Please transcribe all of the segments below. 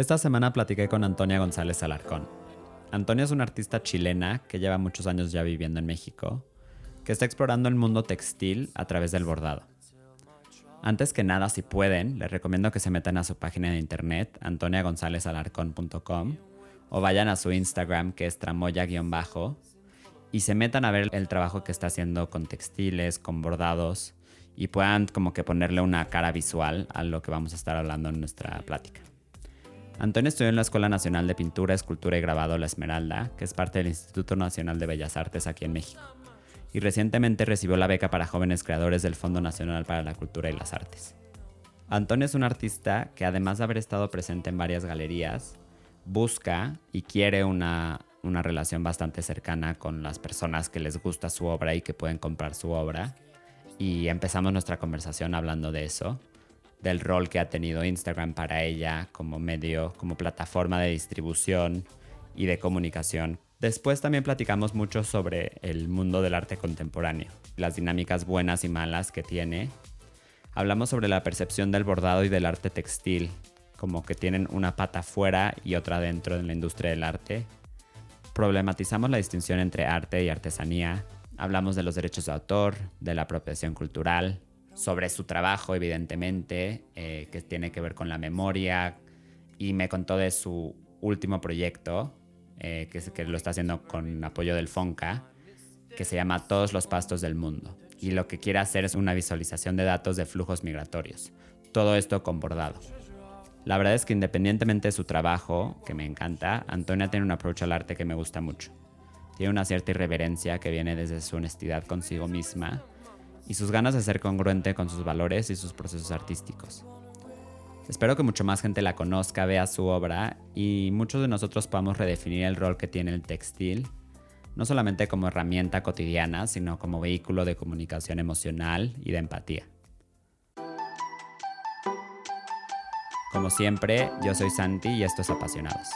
Esta semana platiqué con Antonia González Alarcón. Antonia es una artista chilena que lleva muchos años ya viviendo en México, que está explorando el mundo textil a través del bordado. Antes que nada, si pueden, les recomiendo que se metan a su página de internet, antoniagonzálezalarcón.com, o vayan a su Instagram, que es tramoya-bajo, y se metan a ver el trabajo que está haciendo con textiles, con bordados, y puedan como que ponerle una cara visual a lo que vamos a estar hablando en nuestra plática. Antonio estudió en la Escuela Nacional de Pintura, Escultura y Grabado La Esmeralda, que es parte del Instituto Nacional de Bellas Artes aquí en México y recientemente recibió la beca para jóvenes creadores del Fondo Nacional para la Cultura y las Artes. Antonio es un artista que además de haber estado presente en varias galerías, busca y quiere una, una relación bastante cercana con las personas que les gusta su obra y que pueden comprar su obra. Y empezamos nuestra conversación hablando de eso, del rol que ha tenido Instagram para ella como medio, como plataforma de distribución y de comunicación Después también platicamos mucho sobre el mundo del arte contemporáneo, las dinámicas buenas y malas que tiene. Hablamos sobre la percepción del bordado y del arte textil, como que tienen una pata fuera y otra dentro en la industria del arte. Problematizamos la distinción entre arte y artesanía. Hablamos de los derechos de autor, de la apropiación cultural, sobre su trabajo, evidentemente, eh, que tiene que ver con la memoria. Y me contó de su último proyecto, eh, que, que lo está haciendo con apoyo del FONCA, que se llama Todos los pastos del mundo. Y lo que quiere hacer es una visualización de datos de flujos migratorios. Todo esto con bordado. La verdad es que independientemente de su trabajo, que me encanta, Antonia tiene un approach al arte que me gusta mucho. Tiene una cierta irreverencia que viene desde su honestidad consigo misma y sus ganas de ser congruente con sus valores y sus procesos artísticos. Espero que mucho más gente la conozca, vea su obra y muchos de nosotros podamos redefinir el rol que tiene el textil, no solamente como herramienta cotidiana, sino como vehículo de comunicación emocional y de empatía. Como siempre, yo soy Santi y esto es Apasionados.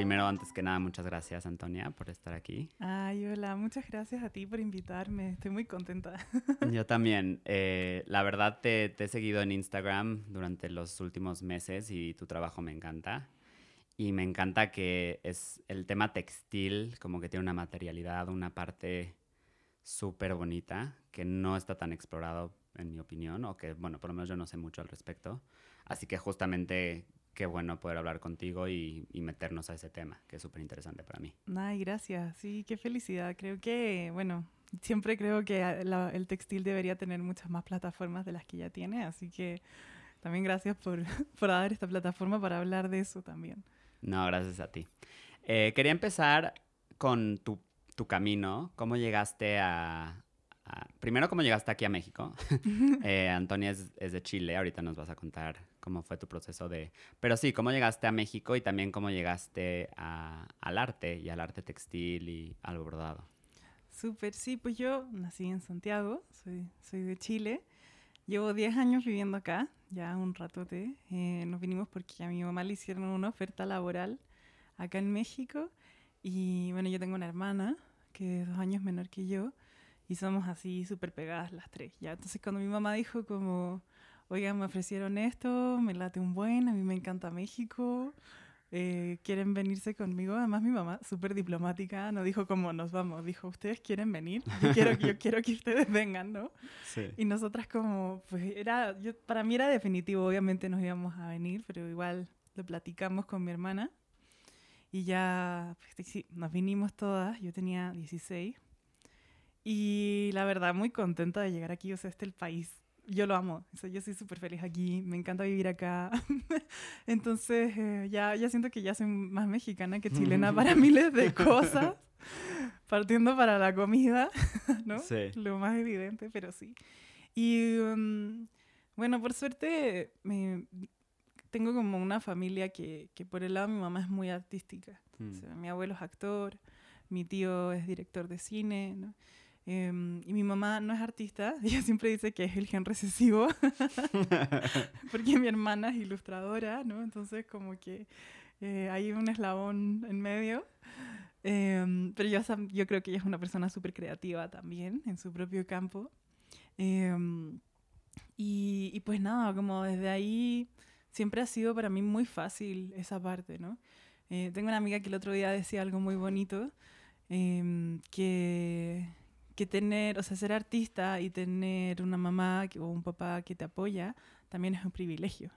Primero, antes que nada, muchas gracias, Antonia, por estar aquí. Ay, hola, muchas gracias a ti por invitarme. Estoy muy contenta. Yo también. Eh, la verdad, te, te, he seguido en Instagram durante los últimos meses y tu trabajo me encanta. Y me encanta que es el tema textil, como que tiene una materialidad, una parte súper bonita, que no está tan explorado, en mi opinión, o que, bueno, por lo menos yo no sé mucho al respecto. Así que justamente qué bueno poder hablar contigo y, meternos a ese tema, que es súper interesante para mí. Ay, gracias. Sí, qué felicidad. Creo que, bueno, siempre creo que el textil debería tener muchas más plataformas de las que ya tiene, así que también gracias por, por dar esta plataforma para hablar de eso también. No, gracias a ti. Eh, quería empezar con tu, tu camino, cómo llegaste a, primero, ¿cómo llegaste aquí a México? eh, Antonia es, de Chile, ahorita nos vas a contar cómo fue tu proceso de... Pero sí, ¿cómo llegaste a México y también cómo llegaste al arte y al arte textil y al bordado? Súper, sí, pues yo nací en Santiago, soy, soy de Chile. Llevo 10 años viviendo acá, ya un ratote. Eh, nos vinimos porque a mi mamá le hicieron una oferta laboral acá en México. Y bueno, yo tengo una hermana que es dos años menor que yo y somos así súper pegadas las tres. ¿ya? Entonces cuando mi mamá dijo como, oigan, me ofrecieron esto, me late un buen, a mí me encanta México, eh, quieren venirse conmigo. Además mi mamá, súper diplomática, no dijo como nos vamos, dijo, ustedes quieren venir, yo quiero, yo quiero que ustedes vengan, ¿no? Sí. Y nosotras como, pues era, yo, para mí era definitivo, obviamente nos íbamos a venir, pero igual lo platicamos con mi hermana. Y ya, pues, sí, nos vinimos todas, yo tenía 16 y la verdad, muy contenta de llegar aquí. O sea, este es el país. Yo lo amo. O sea, yo soy súper feliz aquí. Me encanta vivir acá. Entonces, eh, ya, ya siento que ya soy más mexicana que chilena para miles de cosas. Partiendo para la comida, ¿no? Sí. Lo más evidente, pero sí. Y um, bueno, por suerte, me, tengo como una familia que, que, por el lado de mi mamá es muy artística. O mm. sea, mi abuelo es actor, mi tío es director de cine, ¿no? Em, y mi mamá no es artista, ella siempre dice que es el gen recesivo, porque mi hermana es ilustradora, ¿no? Entonces como que eh, hay un eslabón en medio. Em, pero yo, yo creo que ella es una persona súper creativa también en su propio campo. Em, Y, y pues nada, como desde ahí siempre ha sido para mí muy fácil esa parte, ¿no? Eh, tengo una amiga que el otro día decía algo muy bonito, que, que tener, o sea, ser artista y tener una mamá o un papá que te apoya también es un privilegio.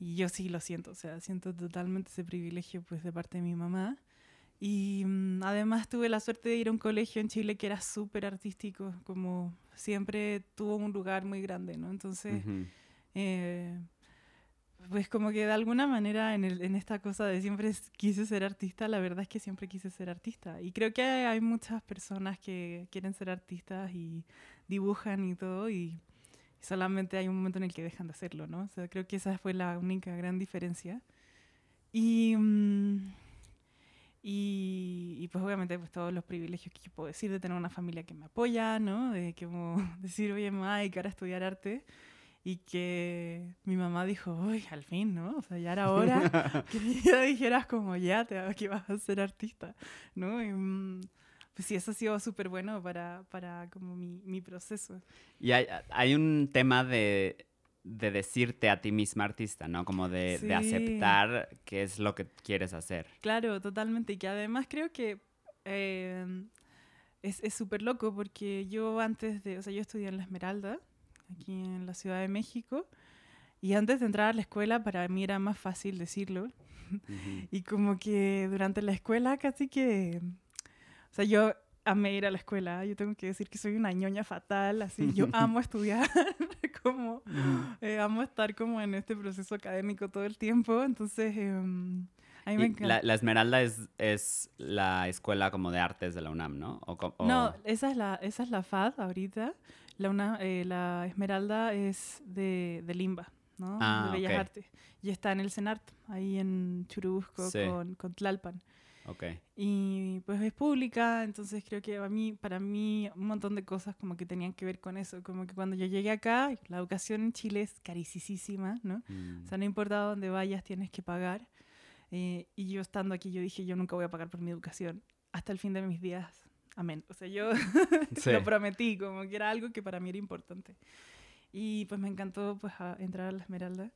Y yo sí lo siento, o sea, siento totalmente ese privilegio pues de parte de mi mamá. Y mm, además tuve la suerte de ir a un colegio en Chile que era súper artístico, como siempre tuvo un lugar muy grande, ¿no? Entonces, pues como que de alguna manera en, el, en esta cosa de siempre quise ser artista, la verdad es que siempre quise ser artista. Y creo que hay, muchas personas que quieren ser artistas y dibujan y todo y solamente hay un momento en el que dejan de hacerlo, ¿no? O sea, creo que esa fue la única gran diferencia. Y, mm, y, y, pues obviamente pues todos los privilegios que puedo decir de tener una familia que me apoya, ¿no? De como decir, oye, mamá, hay que ahora estudiar arte y que mi mamá dijo, uy, al fin, ¿no? O sea, ya era hora que ya dijeras como, ya, te, que vas a ser artista, ¿no? Y, mm, pues sí, eso ha sido súper bueno para, para como mi, mi proceso. Y hay, hay un tema de, de, decirte a ti misma artista, ¿no? Como de, de aceptar qué es lo que quieres hacer. Claro, totalmente. Y que además creo que... Eh, es súper loco porque yo antes de, o sea, yo estudié en La Esmeralda aquí en la Ciudad de México. Y antes de entrar a la escuela, para mí era más fácil decirlo. y como que durante la escuela casi que... O sea, yo amé ir a la escuela. Yo tengo que decir que soy una ñoña fatal, así. Yo amo estudiar, como eh, amo estar como en este proceso académico todo el tiempo. Entonces, encanta. La, la, Esmeralda es, es la escuela como de artes de la UNAM, ¿no? No, esa es, la, esa es la FAD ahorita. La, una, eh, la Esmeralda es de, de Limba, ¿no? Ah, de Bellas Artes. Y está en el CENART, ahí en Churubusco con, con, Tlalpan. Okay. Y pues es pública, entonces creo que a mí, para mí un montón de cosas como que tenían que ver con eso. Como que cuando yo llegué acá, la educación en Chile es carísima, ¿no? Mm. O sea, no importa dónde vayas, tienes que pagar. Eh, y yo estando aquí, yo dije, yo nunca voy a pagar por mi educación hasta el fin de mis días amén. O sea, yo lo prometí, como que era algo que para mí era importante. Y pues me encantó pues entrar a la Esmeralda.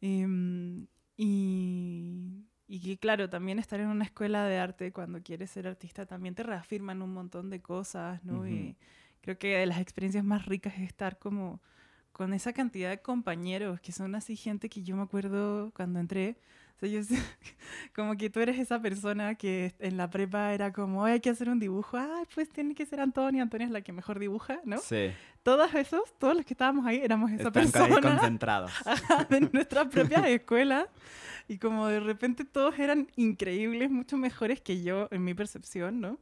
Em, y, y que claro, también estar en una escuela de arte cuando quieres ser artista también te reafirman un montón de cosas, ¿no? Y creo que de las experiencias más ricas es estar como con esa cantidad de compañeros que son así gente que yo me acuerdo cuando entré, o sea, como que tú eres esa persona que en la prepa era como, hay que hacer un dibujo, ay, pues tiene que ser Antonia, Antonia es la que mejor dibuja, ¿no? Sí. Todos esos, todos los que estábamos ahí éramos esa persona. Ahí concentrados. de nuestras propias escuelas. Y como de repente todos eran increíbles, mucho mejores que yo en mi percepción, ¿no?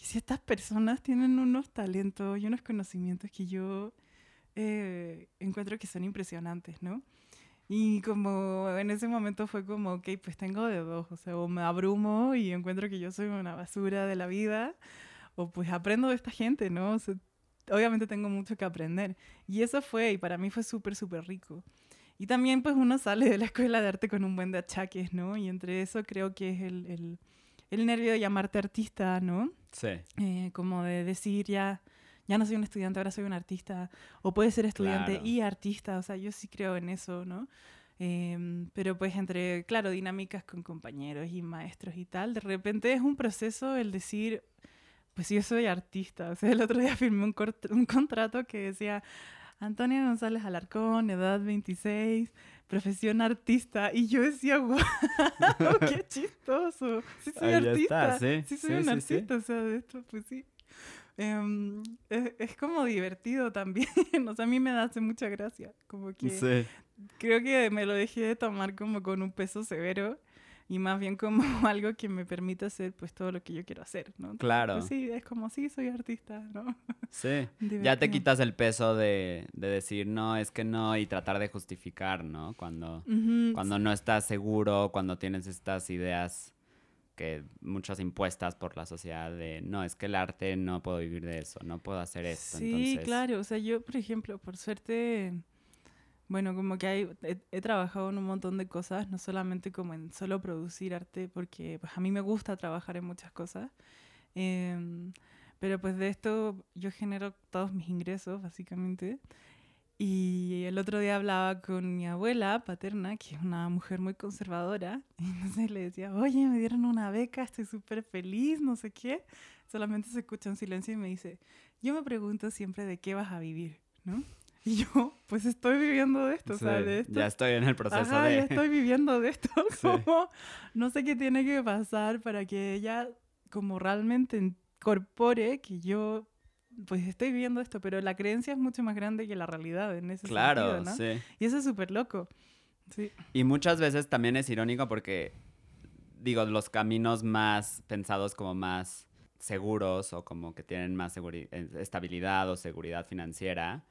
Y si estas personas tienen unos talentos y unos conocimientos que yo eh, encuentro que son impresionantes, ¿no? Y como en ese momento fue como, ok, pues tengo de dos, o sea, o me abrumo y encuentro que yo soy una basura de la vida, o pues aprendo de esta gente, ¿no? obviamente tengo mucho que aprender. Y eso fue, y para mí fue súper, súper rico. Y también pues uno sale de la escuela de arte con un buen de achaques, ¿no? Y entre eso creo que es el, el, el nervio de llamarte artista, ¿no? Sí. Eh, como de decir ya ya no soy un estudiante, ahora soy un artista, o puede ser estudiante y artista, o sea, yo sí creo en eso, ¿no? Em, pero pues entre, claro, dinámicas con compañeros y maestros y tal, de repente es un proceso el decir, pues yo soy artista, o sea, el otro día firmé un, un contrato que decía... Antonia González Alarcón, edad 26, profesión artista. Y yo decía, wow, qué chistoso. Sí soy artista. sí. sí. soy un artista, o sea, de esto, pues sí. Em, es, como divertido también. o sea, a mí me hace mucha gracia. Como que creo que me lo dejé de tomar como con un peso severo y más bien como algo que me permite hacer pues todo lo que yo quiero hacer, ¿no? claro. Pues, sí, es como, sí, soy artista, ¿no? Sí. ya te quitas el peso de, de, decir, no, es que no, y tratar de justificar, ¿no? Cuando, cuando no estás seguro, cuando tienes estas ideas que muchas impuestas por la sociedad de no, es que el arte no puedo vivir de eso, no puedo hacer esto. Sí, claro, o sea, yo, por ejemplo, por suerte, bueno, como que hay, he, trabajado en un montón de cosas, no solamente como en solo producir arte, porque pues, a mí me gusta trabajar en muchas cosas, em, pero pues de esto yo genero todos mis ingresos, básicamente. Y el otro día hablaba con mi abuela paterna, que es una mujer muy conservadora, y entonces le decía, oye, me dieron una beca, estoy súper feliz, no sé qué. Solamente se escucha un silencio y me dice, yo me pregunto siempre de qué vas a vivir, ¿no? Y yo, pues estoy viviendo de esto, o sea, de esto. Ya estoy en el proceso Ajá, de... ya estoy viviendo de esto. Sí. Como, no sé qué tiene que pasar para que ella como realmente incorpore que yo pues estoy viviendo esto, pero la creencia es mucho más grande que la realidad en ese Claro, sentido, ¿no? sí. Y eso es súper loco. Sí. Y muchas veces también es irónico porque, digo, los caminos más pensados como más seguros o como que tienen más eh, estabilidad o seguridad financiera,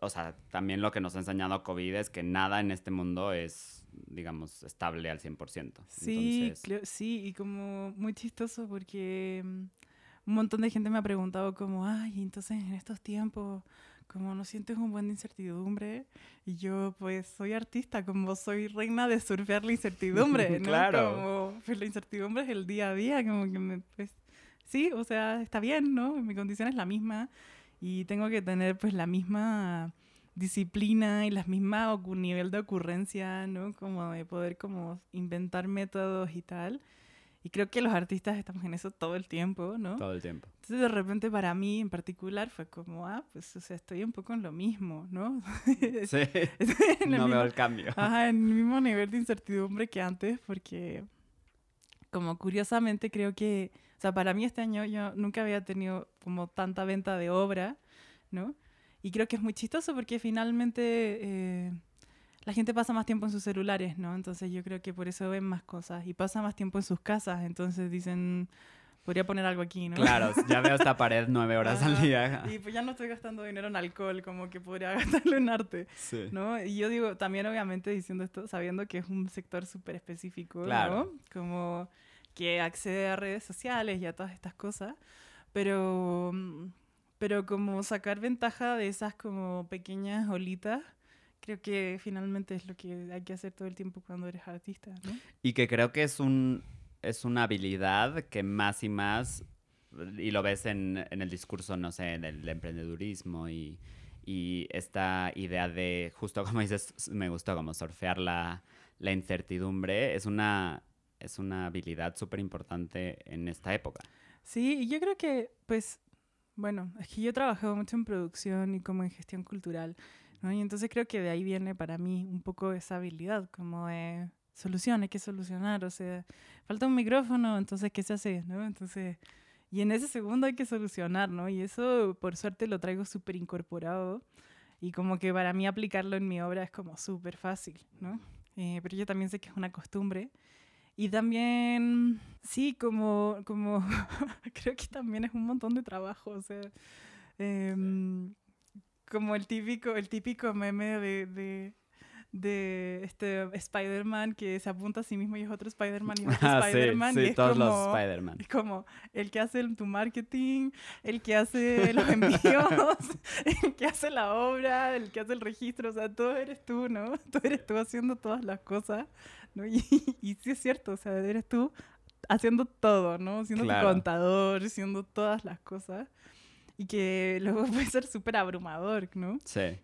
o sea, también lo que nos ha enseñado COVID es que nada en este mundo es, digamos, estable al 100%. Sí, Entonces, creo- sí, y como muy chistoso porque mm, un montón de gente me ha preguntado como, ay, entonces en estos tiempos, como no sientes un buen de incertidumbre, y yo pues soy artista, como soy reina de surfear la incertidumbre, ¿no? Claro. Como, pues la incertidumbre es el día a día, como que me, pues, sí, o sea, está bien, ¿no? Mi condición es la misma y tengo que tener pues la misma disciplina y la misma ocu- nivel de ocurrencia, ¿no? Como de poder como inventar métodos y tal. Y creo que los artistas estamos en eso todo el tiempo, ¿no? todo el tiempo. Entonces de repente para mí en particular fue como, ah, pues o sea, estoy un poco en lo mismo, ¿no? Sí, no mismo- veo el cambio. Ajá, en el mismo nivel de incertidumbre que antes, porque como curiosamente creo que, o sea, para mí este año yo nunca había tenido como tanta venta de obra, ¿no? Y creo que es muy chistoso porque finalmente eh, la gente pasa más tiempo en sus celulares, ¿no? Entonces yo creo que por eso ven más cosas y pasa más tiempo en sus casas, entonces dicen, podría poner algo aquí, ¿no? Claro, ya veo esta pared nueve horas al Ajá, día. Y pues ya no estoy gastando dinero en alcohol, como que podría gastarlo en arte. Sí. ¿no? Y yo digo, también obviamente diciendo esto, sabiendo que es un sector súper específico, Claro. ¿no? Como que accede a redes sociales y a todas estas cosas, pero, pero como sacar ventaja de esas como pequeñas olitas, creo que finalmente es lo que hay que hacer todo el tiempo cuando eres artista, ¿no? Y que creo que es un es una habilidad que más y más, y lo ves en, en el discurso, no sé, del emprendedurismo y, y esta idea de, justo como dices, me gustó como surfear la, la incertidumbre, es una, es una habilidad súper importante en esta época. Sí, y yo creo que, pues, bueno, es que yo he trabajado mucho en producción y como en gestión cultural, ¿no? Y entonces creo que de ahí viene para mí un poco esa habilidad, como de solución, hay que solucionar, o sea, falta un micrófono, entonces, ¿qué se hace, no? Entonces, y en ese segundo hay que solucionar, ¿no? Y eso, por suerte, lo traigo súper incorporado y como que para mí aplicarlo en mi obra es como súper fácil, ¿no? Eh, pero yo también sé que es una costumbre. Y también, sí, como, como creo que también es un montón de trabajo, o sea, em, como el típico, el típico meme de, de, de este Spider-Man que se apunta a sí mismo y es otro Spider-Man y otro Ah, sí, Spider-Man. y sí, es todos como, los Spider-Man. es como el que hace el- tu marketing, el que hace los envíos, el que hace la obra, el que hace el registro, o sea, todo eres tú, ¿no? Tú eres tú haciendo todas las cosas, ¿no? Y, y sí es cierto, o sea, eres tú haciendo todo, ¿no? Siendo Claro. tu contador, siendo todas las cosas. Y que luego puede ser súper abrumador, ¿no? Sí.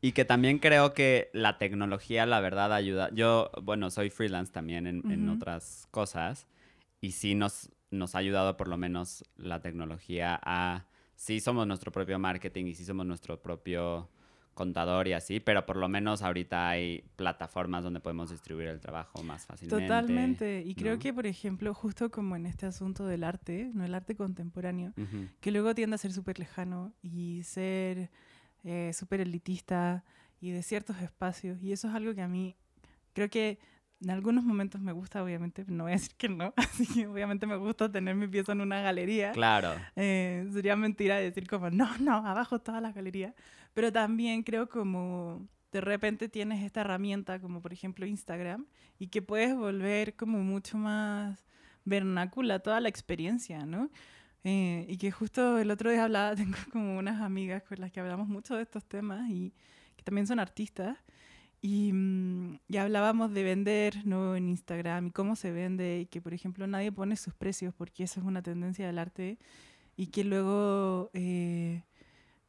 Y que también creo que la tecnología, la verdad, ayuda. Yo, bueno, soy freelance también en, en Ujú. otras cosas y sí nos, nos ha ayudado por lo menos la tecnología a... Sí somos nuestro propio marketing y sí somos nuestro propio contador y así, pero por lo menos ahorita hay plataformas donde podemos distribuir el trabajo más fácilmente. Totalmente. Y creo ¿no? que, por ejemplo, justo como en este asunto del arte, no el arte contemporáneo, Ujú. que luego tiende a ser súper lejano y ser eh, súper elitista y de ciertos espacios. Y eso es algo que a mí creo que en algunos momentos me gusta, obviamente, no voy a decir que no, así que obviamente me gusta tener mi pieza en una galería. Claro. Eh, sería mentira decir como, no, no, abajo toda la galería. Pero también creo como de repente tienes esta herramienta como por ejemplo Instagram y que puedes volver como mucho más vernácula toda la experiencia, ¿no? Eh, y que justo el otro día hablaba, tengo como unas amigas con las que hablamos mucho de estos temas y que también son artistas. Y, mm, y hablábamos de vender ¿no? en Instagram y cómo se vende y que, por ejemplo, nadie pone sus precios porque eso es una tendencia del arte y que luego, eh,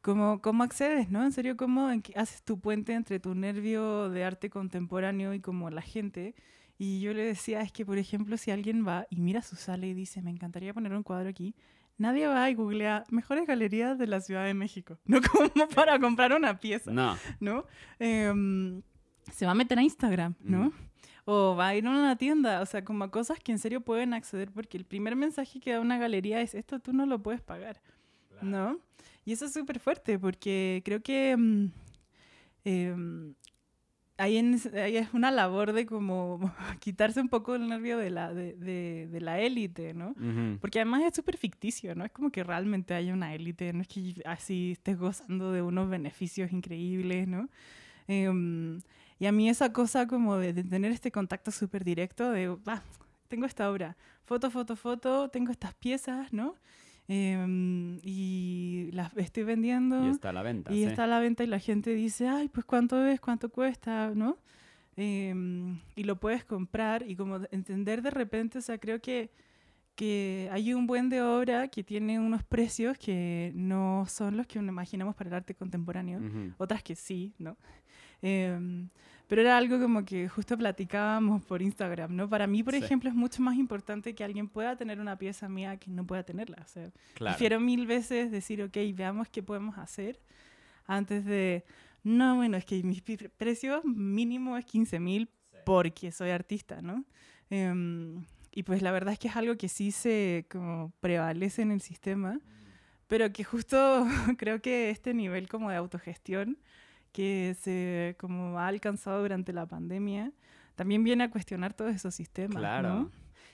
¿Cómo, ¿Cómo accedes, no? En serio, ¿cómo haces tu puente entre tu nervio de arte contemporáneo y como la gente? Y yo le decía, es que, por ejemplo, si alguien va y mira su sala y dice, me encantaría poner un cuadro aquí, nadie va y googlea mejores galerías de la Ciudad de México, no como para comprar una pieza, no, ¿no? Em, se va a meter a Instagram, ¿no? O va a ir a una tienda, o sea, como a cosas que en serio pueden acceder, porque el primer mensaje que da una galería es, esto tú no lo puedes pagar, ¿no? Y eso es súper fuerte, porque creo que... Mm, em, ahí, es una labor de como quitarse un poco el nervio de la, de, de, la élite, ¿no? Porque además es súper ficticio, ¿no? Es como que realmente haya una élite, no es que así estés gozando de unos beneficios increíbles, ¿no? Em, y a mí esa cosa como de, tener este contacto súper directo de, ah, tengo esta obra, foto, foto, foto, tengo estas piezas, ¿no? Em, y las estoy vendiendo. Y está a la venta. Y está a la venta y la gente dice, ay, pues cuánto es, cuánto cuesta, ¿no? Em, y lo puedes comprar y como entender de repente, o sea, creo que, que hay un buen de obra que tiene unos precios que no son los que imaginamos para el arte contemporáneo, otras que sí, ¿no? Em, pero era algo como que justo platicábamos por Instagram, ¿no? Para mí, por ejemplo, es mucho más importante que alguien pueda tener una pieza mía que no pueda tenerla. O sea, prefiero mil veces decir, ok, veamos qué podemos hacer antes de, no, bueno, es que mi precio mínimo es 15 mil porque soy artista, ¿no? Em, y pues la verdad es que es algo que sí se como prevalece en el sistema, pero que justo creo que este nivel como de autogestión que se como ha alcanzado durante la pandemia, también viene a cuestionar todos esos sistemas. Claro.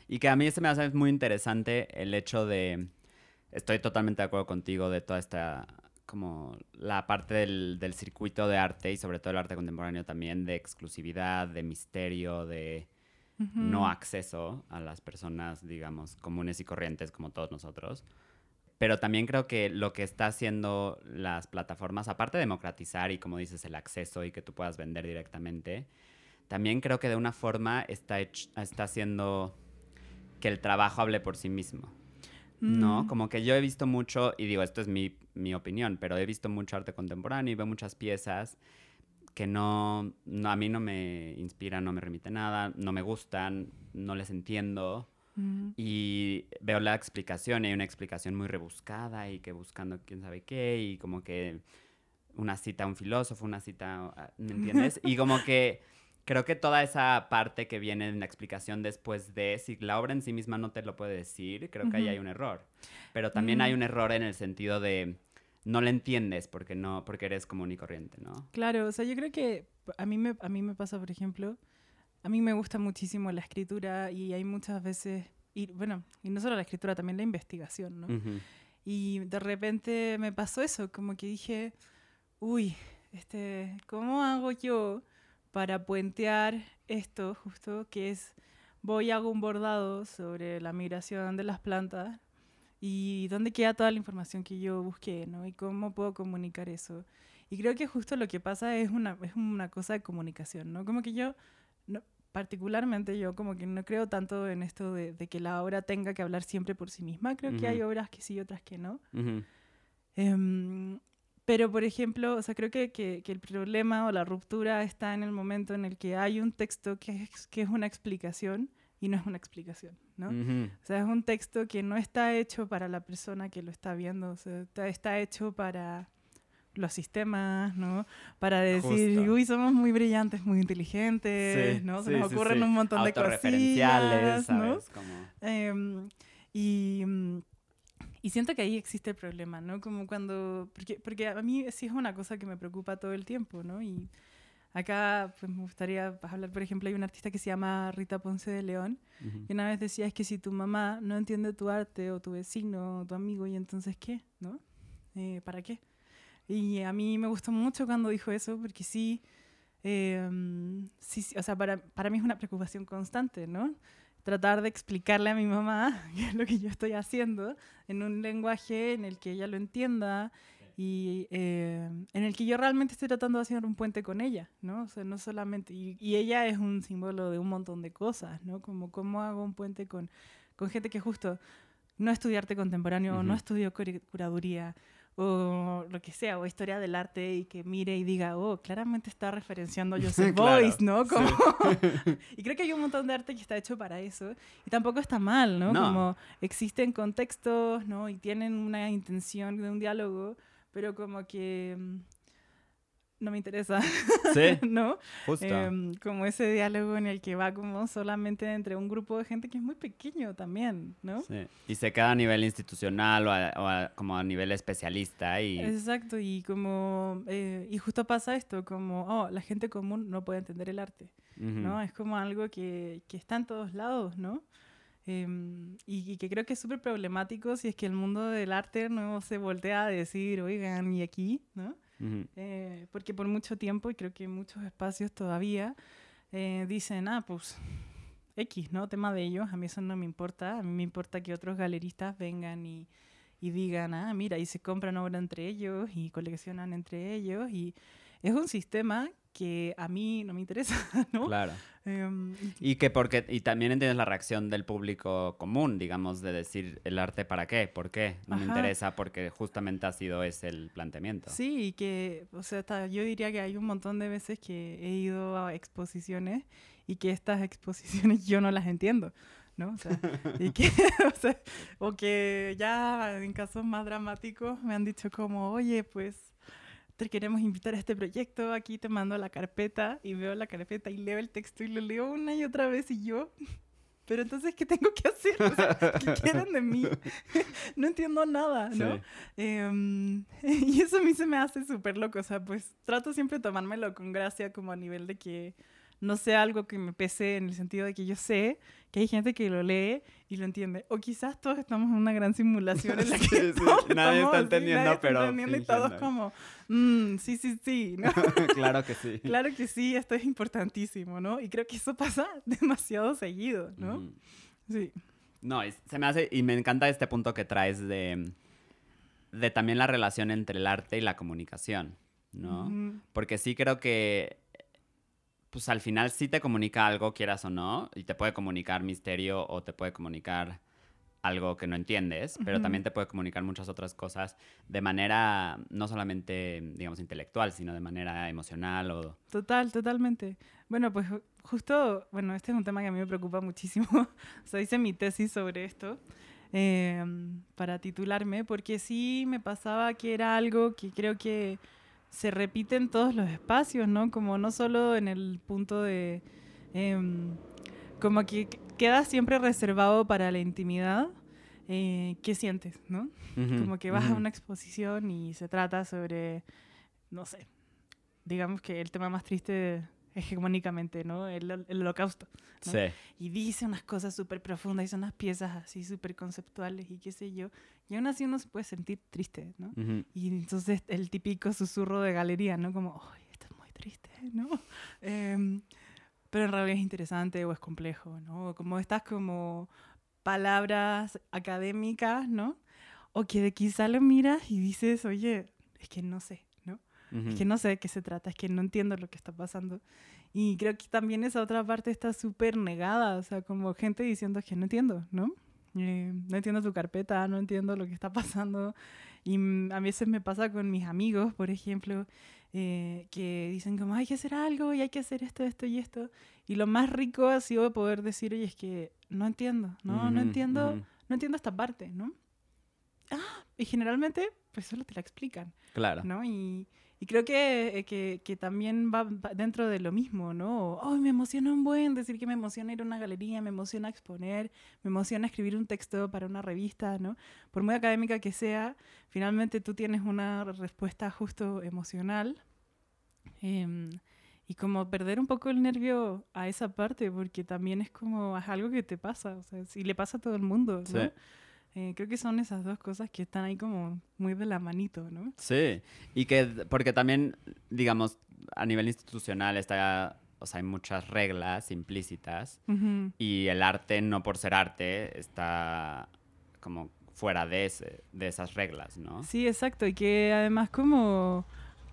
Y que a mí se me hace muy interesante el hecho de, estoy totalmente de acuerdo contigo de toda esta, como la parte del, del circuito de arte y sobre todo el arte contemporáneo también, de exclusividad, de misterio, de no acceso a las personas, digamos, comunes y corrientes como todos nosotros. Pero también creo que lo que está haciendo las plataformas, aparte de democratizar y como dices, el acceso y que tú puedas vender directamente, también creo que de una forma está, está haciendo que el trabajo hable por sí mismo. ¿No? Mm. Como que yo he visto mucho, y digo, esto es mi, mi, opinión, pero he visto mucho arte contemporáneo y veo muchas piezas que no, no, a mí no me inspiran, no me remite nada, no me gustan, no les entiendo. Y veo la explicación, y hay una explicación muy rebuscada y que buscando quién sabe qué, y como que una cita a un filósofo, una cita, ¿me entiendes? y como que creo que toda esa parte que viene en la explicación después de, si la obra en sí misma no te lo puede decir, creo que ahí hay un error. Pero también hay mm. un error en el sentido de no le entiendes porque no porque eres común y corriente, ¿no? Claro, o sea, yo creo que a mí me, a mí me pasa, por ejemplo, a mí me gusta muchísimo la escritura y hay muchas veces, y bueno, y no solo la escritura, también la investigación, ¿no? Y de repente me pasó eso, como que dije, uy, este, ¿cómo hago yo para puentear esto justo que es, voy hago un bordado sobre la migración de las plantas y dónde queda toda la información que yo busqué, ¿no? Y cómo puedo comunicar eso. Y creo que justo lo que pasa es una, es una cosa de comunicación, ¿no? Como que yo no, particularmente yo como que no creo tanto en esto de, que la obra tenga que hablar siempre por sí misma. Creo que hay obras que sí y otras que no. Em, pero, por ejemplo, o sea, creo que, que, el problema o la ruptura está en el momento en el que hay un texto que es, que es una explicación y no es una explicación, ¿no? O sea, es un texto que no está hecho para la persona que lo está viendo, o sea, está hecho para los sistemas, ¿no? Para decir, uy, somos muy brillantes, muy inteligentes, ¿no? Se nos ocurren un montón de cosillas, ¿no? Em, y, mm, y, siento que ahí existe el problema, ¿no? Como cuando, porque, porque a mí sí es una cosa que me preocupa todo el tiempo, ¿no? Y acá pues me gustaría hablar, por ejemplo, hay una artista que se llama Rita Ponce de León, y una vez decía, es que si tu mamá no entiende tu arte, o tu vecino, o tu amigo, ¿y entonces qué? ¿No? Eh, ¿Para qué? Y a mí me gustó mucho cuando dijo eso, porque sí, em, sí, o sea, para, para, mí es una preocupación constante, ¿no? Tratar de explicarle a mi mamá qué es lo que yo estoy haciendo en un lenguaje en el que ella lo entienda y em, en el que yo realmente estoy tratando de hacer un puente con ella, ¿no? O sea, no solamente, y, y ella es un símbolo de un montón de cosas, ¿no? Como cómo hago un puente con, con gente que justo no estudia arte contemporáneo, no estudió curaduría, o lo que sea, o historia del arte y que mire y diga, oh, claramente está referenciando a Joseph Boyce, ¿no? Como... y creo que hay un montón de arte que está hecho para eso y tampoco está mal, ¿no? Como existen contextos, ¿no? Y tienen una intención de un diálogo, pero como que mm, no me interesa. Sí. ¿No? Justo. Em, como ese diálogo en el que va como solamente entre un grupo de gente que es muy pequeño también, ¿no? Sí. Y se queda a nivel institucional o, como a nivel especialista. Y... Exacto, y como, eh, y justo pasa esto, como, oh, la gente común no puede entender el arte, ¿no? Es como algo que, que está en todos lados, ¿no? Em, y, y, que creo que es súper problemático si es que el mundo del arte no se voltea a decir, oigan, y aquí, ¿no? Eh, porque por mucho tiempo, y creo que en muchos espacios todavía, eh, dicen, ah, pues X, ¿no? Tema de ellos, a mí eso no me importa, a mí me importa que otros galeristas vengan y, y digan, ah, mira, y se compran obra entre ellos y coleccionan entre ellos, y es un sistema que a mí no me interesa, ¿no? Claro. Em, y que porque, y también entiendes la reacción del público común, digamos, de decir el arte para qué, por qué, no me interesa porque justamente ha sido ese el planteamiento. Sí, y que, o sea, yo diría que hay un montón de veces que he ido a exposiciones y que estas exposiciones yo no las entiendo. ¿no? O sea, y que, o, sea, o que ya en casos más dramáticos me han dicho como, oye, pues te queremos invitar a este proyecto, aquí te mando la carpeta y veo la carpeta y leo el texto y lo leo una y otra vez y yo, pero entonces, ¿qué tengo que hacer? ¿Qué quieren de mí? no entiendo nada, ¿no? Em, y eso a mí se me hace súper loco, o sea, pues trato siempre de tomármelo con gracia como a nivel de que no sea algo que me pese en el sentido de que yo sé que hay gente que lo lee y lo entiende. O quizás todos estamos en una gran simulación en la que nadie está entendiendo, pero está entendiendo y todos como, mm, sí, sí, sí. claro que sí. Claro que sí, esto es importantísimo, ¿no? Y creo que eso pasa demasiado seguido, ¿no? Sí. No, se me hace, y me encanta este punto que traes de, de también la relación entre el arte y la comunicación, ¿no? Porque sí creo que pues al final sí te comunica algo, quieras o no, y te puede comunicar misterio o te puede comunicar algo que no entiendes, pero también te puede comunicar muchas otras cosas de manera no solamente, digamos, intelectual, sino de manera emocional o... Total, totalmente. Bueno, pues justo, bueno, este es un tema que a mí me preocupa muchísimo. o sea, hice mi tesis sobre esto em, para titularme, porque sí me pasaba que era algo que creo que se repite en todos los espacios, ¿no? Como no solo en el punto de... Em, como que queda siempre reservado para la intimidad. Eh, ¿Qué sientes, no? como que vas a una exposición y se trata sobre, no sé, digamos que el tema más triste hegemónicamente, ¿no? El, el holocausto. Sí. Y dice unas cosas súper profundas, dice unas piezas así súper conceptuales y qué sé yo. Y aún así uno se puede sentir triste, ¿no? Y entonces el típico susurro de galería, ¿no? Como, ¡ay, esto es muy triste, ¿no? Em, pero en realidad es interesante o es complejo, ¿no? Como estas como palabras académicas, ¿no? O que quizá lo miras y dices, oye, es que no sé, es que no sé de qué se trata, es que no entiendo lo que está pasando. Y creo que también esa otra parte está súper negada, o sea, como gente diciendo que no entiendo, ¿no? Eh, no entiendo tu carpeta, no entiendo lo que está pasando. Y a veces me pasa con mis amigos, por ejemplo, eh, que dicen como hay que hacer algo y hay que hacer esto, esto y esto. Y lo más rico ha sido poder decir, oye, es que no entiendo, ¿no? no entiendo, no entiendo esta parte, ¿no? Ah, y generalmente, pues solo te la explican. Claro. ¿No? Y, y creo que, que, también va, dentro de lo mismo, ¿no? Oh, me emociona un buen decir que me emociona ir a una galería, me emociona exponer, me emociona escribir un texto para una revista, ¿no? Por muy académica que sea, finalmente tú tienes una respuesta justo emocional. Em, y como perder un poco el nervio a esa parte, porque también es como es algo que te pasa, o sea, si le pasa a todo el mundo, ¿no? Eh, creo que son esas dos cosas que están ahí como muy de la manito, ¿no? Sí, y que, porque también, digamos, a nivel institucional está, o sea, hay muchas reglas implícitas y el arte, no por ser arte, está como fuera de, de esas reglas, ¿no? Sí, exacto, y que además como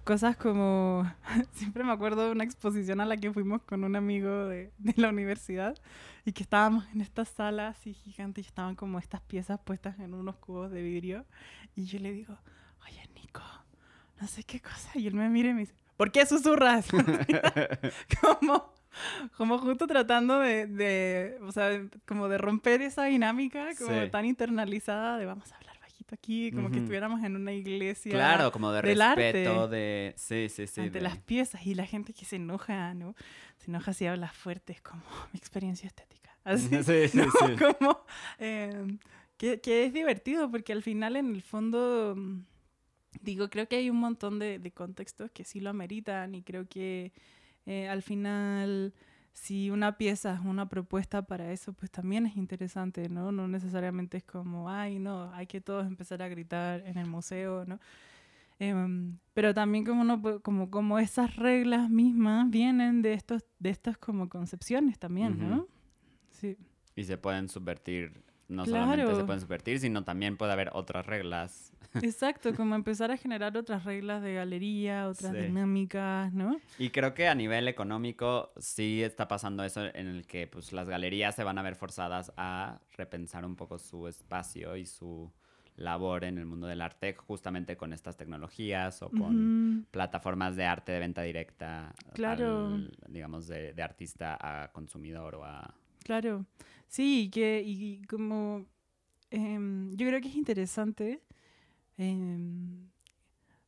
cosas como, siempre me acuerdo de una exposición a la que fuimos con un amigo de, de la universidad y que estábamos en esta sala así gigante y estaban como estas piezas puestas en unos cubos de vidrio y yo le digo, oye, Nico, no sé qué cosa. Y él me mira y me dice, ¿por qué susurras? como, como justo tratando de, de, o sea, como de romper esa dinámica, como Sí. tan internalizada de vamos a hablar aquí, como que estuviéramos en una iglesia. Claro, como de del respeto, arte. de... Sí, sí, sí. ante de- las piezas y la gente que se enoja, ¿no? Se enoja si hablas fuerte, es como mi experiencia estética. Así, Sí, sí, ¿no? sí. Como, eh, que, que es divertido porque al final en el fondo, mm, digo, creo que hay un montón de, de contextos que sí lo ameritan y creo que eh, al final si una pieza es una propuesta para eso, pues también es interesante, ¿no? No necesariamente es como, ay, no, hay que todos empezar a gritar en el museo, ¿no? Em, pero también como, uno como, como esas reglas mismas vienen de estos, de estas como concepciones también, ¿no? Ujú. Sí. Y se pueden subvertir, no solamente se Claro. pueden subvertir, sino también puede haber otras reglas. Exacto, como empezar a generar otras reglas de galería, otras Sí. dinámicas, ¿no? Y creo que a nivel económico sí está pasando eso en el que pues, las galerías se van a ver forzadas a repensar un poco su espacio y su labor en el mundo del arte justamente con estas tecnologías o con plataformas de arte de venta directa, Claro. al, digamos, de, de artista a consumidor o a... Claro, sí, y que y como em, yo creo que es interesante. Em,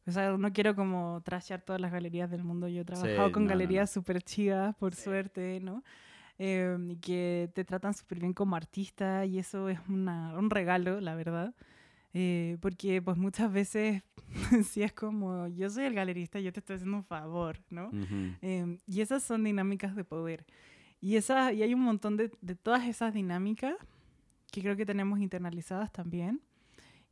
o sea, no quiero como trashear todas las galerías del mundo. Yo he trabajado Sí, con no, no, no. galerías súper chidas, por Sí. suerte, ¿no? Em, y que te tratan súper bien como artista y eso es una, un regalo, la verdad. Eh, porque pues muchas veces sí es como, yo soy el galerista, yo te estoy haciendo un favor, ¿no? Ujú. Em, y esas son dinámicas de poder. Y, esa, y hay un montón de, de todas esas dinámicas que creo que tenemos internalizadas también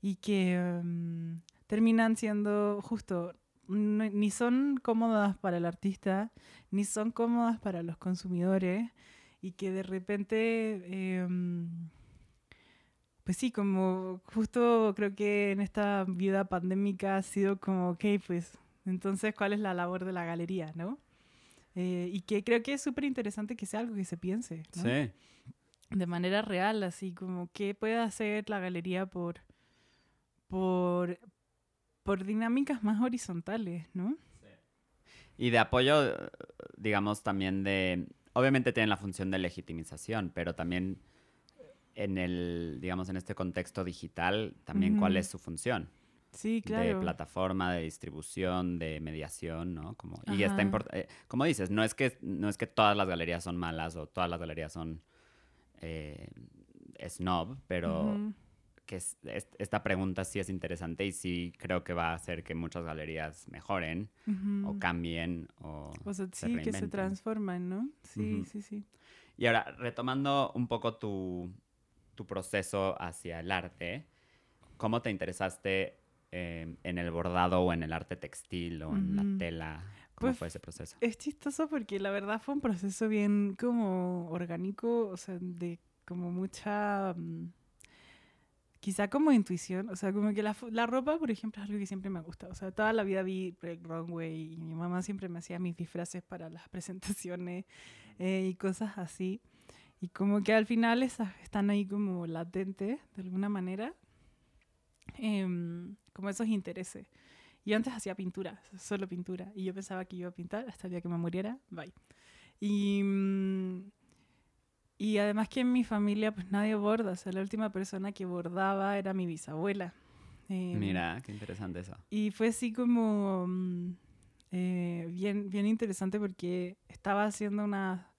y que em, terminan siendo justo, no- ni son cómodas para el artista, ni son cómodas para los consumidores y que de repente, em, pues sí, como justo creo que en esta vida pandémica ha sido como, ok, pues entonces, ¿cuál es la labor de la galería, no? Eh, y que creo que es súper interesante que sea algo que se piense, ¿no? Sí. De manera real, así como qué puede hacer la galería por, por, por dinámicas más horizontales, ¿no? Y de apoyo, eh, digamos, también de... Obviamente tienen la función de legitimización, pero también en el, digamos, en este contexto digital, también cuál es su función. Sí, De claro. plataforma, de distribución, de mediación, ¿no? Como, y está importante, como dices, no es, que, no es que todas las galerías son malas o todas las galerías son eh, snob, pero. Que es- es- esta pregunta sí es interesante y sí creo que va a hacer que muchas galerías mejoren o Ujú. cambien o O sea, se sí, que se reinventen. transforman, ¿no? Sí, Ujú. sí, sí. Y ahora, retomando un poco tu, tu proceso hacia el arte, ¿cómo te interesaste eh, en el bordado o en el arte textil o en Ujú. la tela? ¿Cómo Pues, fue ese proceso? Es chistoso porque la verdad fue un proceso bien como orgánico, o sea, de como mucha, mm, quizá como intuición, o sea, como que la, la ropa, por ejemplo, es algo que siempre me gusta, o sea, toda la vida vi Break Runway y mi mamá siempre me hacía mis disfraces para las presentaciones eh, y cosas así, y como que al final esas están ahí como latentes de alguna manera, em, como esos intereses. Yo antes hacía pintura, solo pintura, y yo pensaba que iba a pintar hasta el día que me muriera, bye. Y, mm, y además que en mi familia pues nadie borda, o sea, la última persona que bordaba era mi bisabuela. Em, Mira, qué interesante eso. y fue así como mm, eh, bien, bien interesante porque estaba haciendo una-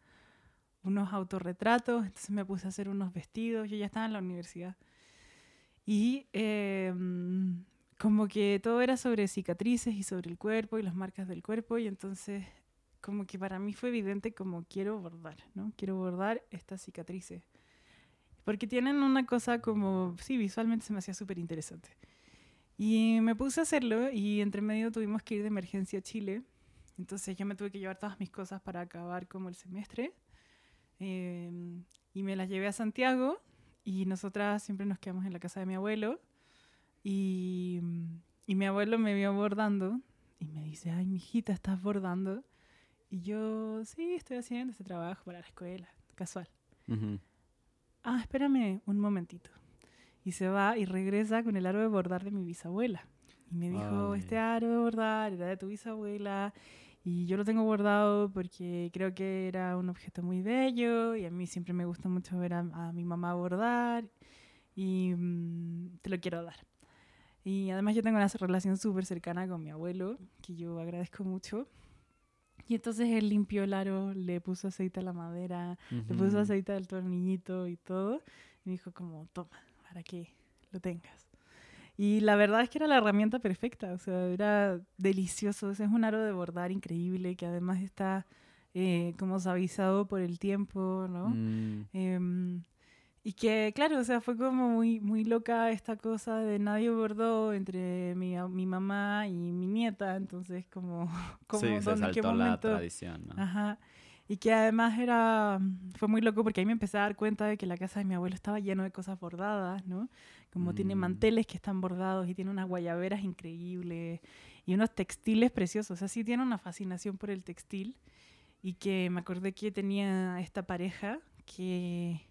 unos autorretratos, entonces me puse a hacer unos vestidos, yo ya estaba en la universidad. Y eh, como que todo era sobre cicatrices y sobre el cuerpo y las marcas del cuerpo y entonces como que para mí fue evidente como quiero bordar, ¿no? Quiero bordar estas cicatrices. Porque tienen una cosa como, sí, visualmente se me hacía súper interesante. Y me puse a hacerlo y entre medio tuvimos que ir de emergencia a Chile. Entonces yo me tuve que llevar todas mis cosas para acabar como el semestre. Eh, y me las llevé a Santiago y nosotras siempre nos quedamos en la casa de mi abuelo. Y, y mi abuelo me vio bordando y me dice, ay, mijita, ¿estás bordando? Y yo, sí, estoy haciendo este trabajo para la escuela, casual. Ah, espérame un momentito. Y se va y regresa con el aro de bordar de mi bisabuela. Y me dijo, este aro de bordar era de tu bisabuela. Y yo lo tengo bordado porque creo que era un objeto muy bello y a mí siempre me gusta mucho ver a, a mi mamá bordar y mm, te lo quiero dar. Y además yo tengo una relación súper cercana con mi abuelo, que yo agradezco mucho. Y entonces él limpió el aro, le puso aceite a la madera, le puso aceite al tornillito y todo. Y dijo como, toma, para que lo tengas. Y la verdad es que era la herramienta perfecta, o sea, era delicioso. Ese es un aro de bordar increíble que además está eh, como suavizado por el tiempo, ¿no? Mm, Em, y que, claro, o sea, fue como muy, muy loca esta cosa de nadie bordó entre mi, mi mamá y mi nieta, entonces como, como sí, se ¿dónde, en qué saltó la momento? tradición, ¿no? Ajá. Y que además era, fue muy loco porque ahí me empecé a dar cuenta de que la casa de mi abuelo estaba lleno de cosas bordadas, ¿no? Como tiene Mm. manteles que están bordados y tiene unas guayaberas increíbles y unos textiles preciosos. O sea, sí tiene una fascinación por el textil y que me acordé que tenía esta pareja que,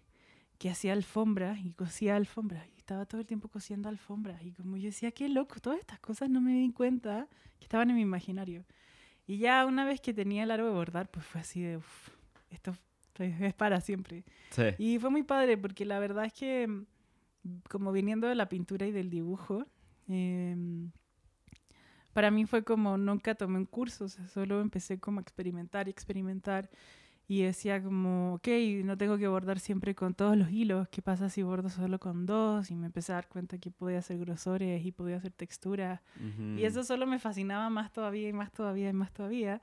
que hacía alfombras y cosía alfombras y estaba todo el tiempo cosiendo alfombras y como yo decía, qué loco, todas estas cosas no me di cuenta que estaban en mi imaginario. Y ya una vez que tenía el aro de bordar, pues fue así de, uff, esto es es para siempre. Sí. Y fue muy padre porque la verdad es que, mm, como viniendo de la pintura y del dibujo, em, para mí fue como nunca tomé un curso, o sea, solo empecé como a experimentar y experimentar. Y decía como, ok, no tengo que bordar siempre con todos los hilos, ¿qué pasa si bordo solo con dos? Y me empecé a dar cuenta que podía hacer grosores y podía hacer texturas. Y eso solo me fascinaba más todavía y más todavía y más todavía.